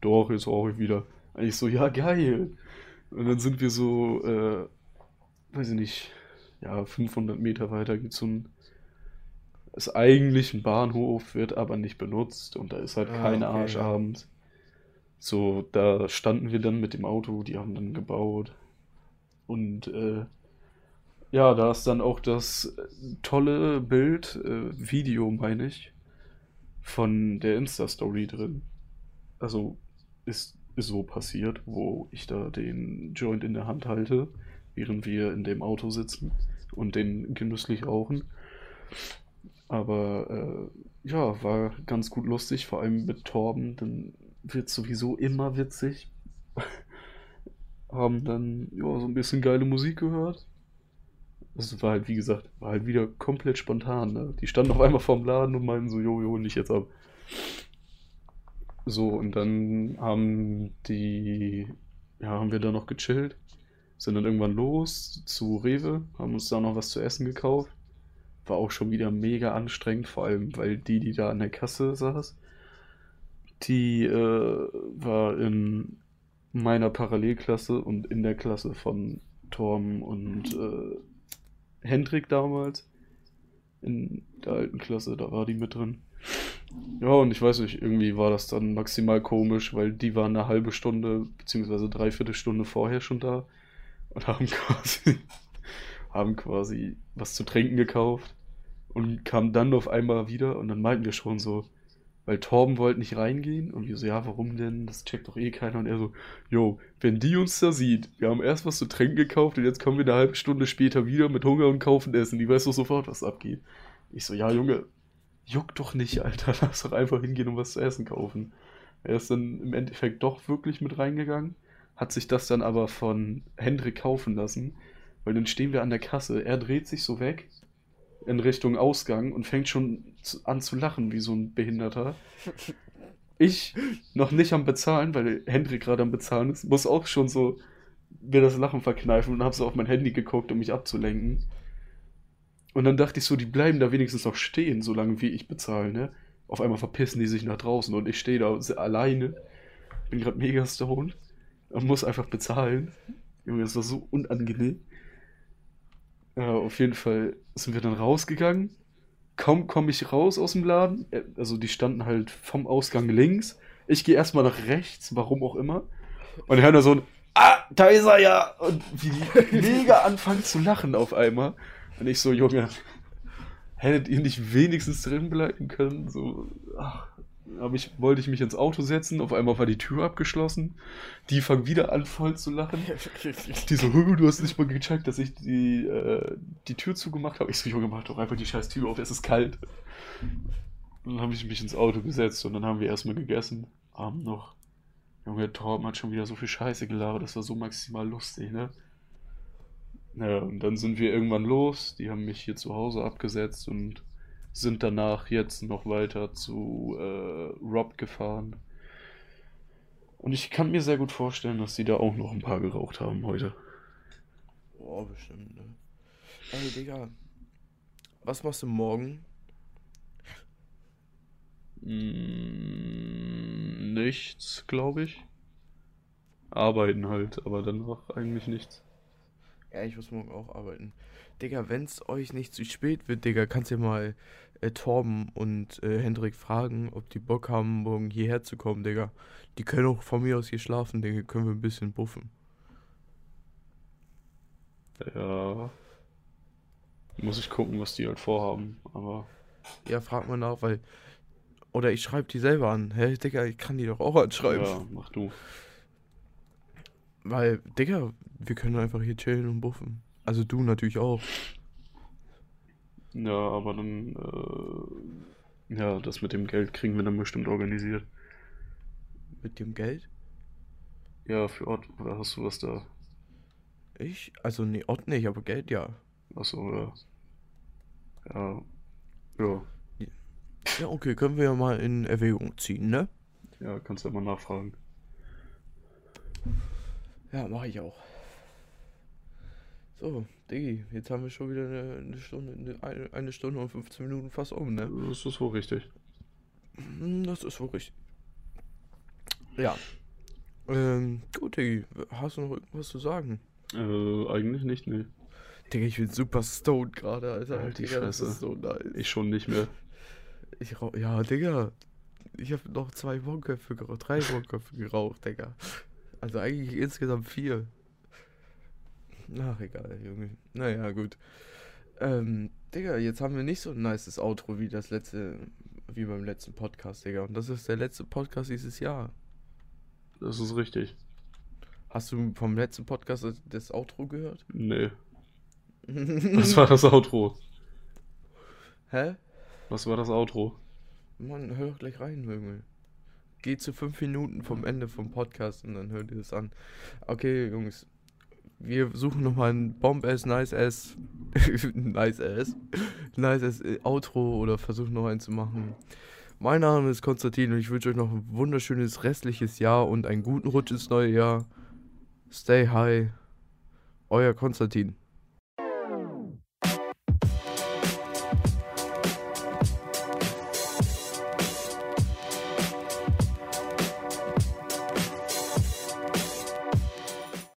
doch, jetzt rauche ich wieder. Und ich so, ja, geil. Und dann sind wir so, äh, weiß ich nicht, ja, 500 Meter weiter gibt's so ein, ist eigentlich ein Bahnhof, wird aber nicht benutzt. Und da ist halt Ah, kein okay, Arsch ja. abends. So, da standen wir dann mit dem Auto, die haben dann gebaut. Und äh, ja, da ist dann auch das äh, tolle Bild, äh, Video meine ich, von der Insta-Story drin. Also ist, ist so passiert, wo ich da den Joint in der Hand halte, während wir in dem Auto sitzen und den genüsslich rauchen. Aber äh, ja, war ganz gut lustig, vor allem mit Torben, dann wird sowieso immer witzig. Haben dann ja so ein bisschen geile Musik gehört. Das war halt, wie gesagt, war halt wieder komplett spontan. Ne? Die standen auf einmal vorm Laden und meinten so, jo, jo, nicht jetzt ab. So, und dann haben die, ja, haben wir da noch gechillt, sind dann irgendwann los zu Rewe, haben uns da noch was zu essen gekauft. War auch schon wieder mega anstrengend, vor allem, weil die, die da an der Kasse saß, die äh, war in meiner Parallelklasse und in der Klasse von Torm und äh, Hendrik damals. In der alten Klasse, da war die mit drin. Ja, und ich weiß nicht, irgendwie war das dann maximal komisch, weil die waren eine halbe Stunde, beziehungsweise dreiviertel Stunde vorher schon da und haben quasi, haben quasi was zu trinken gekauft und kamen dann auf einmal wieder und dann meinten wir schon so, weil Torben wollte nicht reingehen und wir so, ja, warum denn? Das checkt doch eh keiner. Und er so, jo, wenn die uns da sieht, wir haben erst was zu trinken gekauft und jetzt kommen wir eine halbe Stunde später wieder mit Hunger und kaufen Essen. Die weiß doch sofort, was abgeht. Ich so, ja, Junge, juckt doch nicht, Alter. Lass doch einfach hingehen und was zu essen kaufen. Er ist dann im Endeffekt doch wirklich mit reingegangen, hat sich das dann aber von Hendrik kaufen lassen, Weil dann stehen wir an der Kasse, er dreht sich so weg in Richtung Ausgang und fängt schon an zu lachen wie so ein Behinderter. Ich noch nicht am Bezahlen, weil Hendrik gerade am Bezahlen ist, muss auch schon so mir das Lachen verkneifen und habe so auf mein Handy geguckt, um mich abzulenken. Und dann dachte ich so, die bleiben da wenigstens noch stehen, solange wie ich bezahle, ne? Auf einmal verpissen die sich nach draußen und ich stehe da alleine, bin gerade mega stoned und muss einfach bezahlen. Junge, das war so unangenehm. Ja, auf jeden Fall sind wir dann rausgegangen. Kaum komme ich raus aus dem Laden, äh, also die standen halt vom Ausgang links. Ich gehe erstmal nach rechts, warum auch immer. Und hören da so ein Ah, da ist er ja! Und wie die mega anfangen zu lachen auf einmal. Und ich so, Junge, hättet ihr nicht wenigstens drin bleiben können? So, ach, hab ich, wollte ich mich ins Auto setzen, auf einmal war die Tür abgeschlossen. Die fangen wieder an voll zu lachen. Die so, "Hö, du hast nicht mal gecheckt, dass ich die, äh, die Tür zugemacht habe. Ich so, Junge, mach doch einfach die scheiß Tür auf, es ist kalt. Dann habe ich mich ins Auto gesetzt und dann haben wir erstmal gegessen. Abend noch. Junge, Torben hat schon wieder so viel Scheiße gelabert, das war so maximal lustig, ne? Ja, und dann sind wir irgendwann los. Die haben mich hier zu Hause abgesetzt und sind danach jetzt noch weiter zu äh, Rob gefahren. Und ich kann mir sehr gut vorstellen, dass die da auch noch ein paar geraucht haben heute. Boah, bestimmt, ne? Ey, Digga. Was machst du morgen? Mm, nichts, glaube ich. Arbeiten halt, aber danach eigentlich nichts. Ja, ich muss morgen auch arbeiten. Digga, wenn's euch nicht zu spät wird, Digga, kannst du ja mal äh, Torben und äh, Hendrik fragen, ob die Bock haben, morgen hierher zu kommen, Digga. Die können auch von mir aus hier schlafen, Digga. Können wir ein bisschen buffen. Ja. Muss ich gucken, was die halt vorhaben, aber. Ja, frag mal nach, weil. Oder ich schreibe die selber an. Hä, Digga, ich kann die doch auch anschreiben. Ja, mach du. Weil, Digga, wir können einfach hier chillen und buffen. Also du natürlich auch. Ja, aber dann, äh, ja, das mit dem Geld kriegen wir dann bestimmt organisiert. Mit dem Geld? Ja, für Ort, oder hast du was da? Ich? Also, nee, Ort nicht, aber Geld ja. Achso, ja. Ja. Ja, Ja, okay, können wir ja mal in Erwägung ziehen, ne? ja, kannst du ja mal nachfragen. Ja, mache ich auch. So, Diggi, jetzt haben wir schon wieder eine, eine Stunde, eine, eine Stunde und 15 Minuten fast um, ne? Das ist wohl richtig. Hm, Das ist wohl richtig. Ja. Ähm, gut, Diggi, hast du noch irgendwas zu sagen? Äh, eigentlich nicht, nee. Digga, ich bin super stoned gerade, Alter. Halt die Digga, das Fresse. ist so nice. Ich schon nicht mehr. Ich rauch, ja, Digga. Ich habe noch zwei Bonköpfe geraucht, drei Bonköpfe geraucht, Digga. Also eigentlich insgesamt vier. Ach, egal, Junge. Naja, gut. Ähm, Digga, jetzt haben wir nicht so ein nices Outro wie das letzte, wie beim letzten Podcast, Digga. Und das ist der letzte Podcast dieses Jahr. Das ist richtig. Hast du vom letzten Podcast das- Outro gehört? Nee. Was war das Outro? Hä? Was war das Outro? Mann, hör doch gleich rein, Junge. Geh zu fünf Minuten vom Ende vom Podcast und dann hör dir das an. Okay, Jungs. Wir suchen nochmal ein Bomb-Ass, Nice-Ass, Nice-Ass, Nice-Ass äh, Outro oder versuchen noch eins zu machen. Mein Name ist Konstantin und ich wünsche euch noch ein wunderschönes restliches Jahr und einen guten Rutsch ins neue Jahr. Stay high. Euer Konstantin.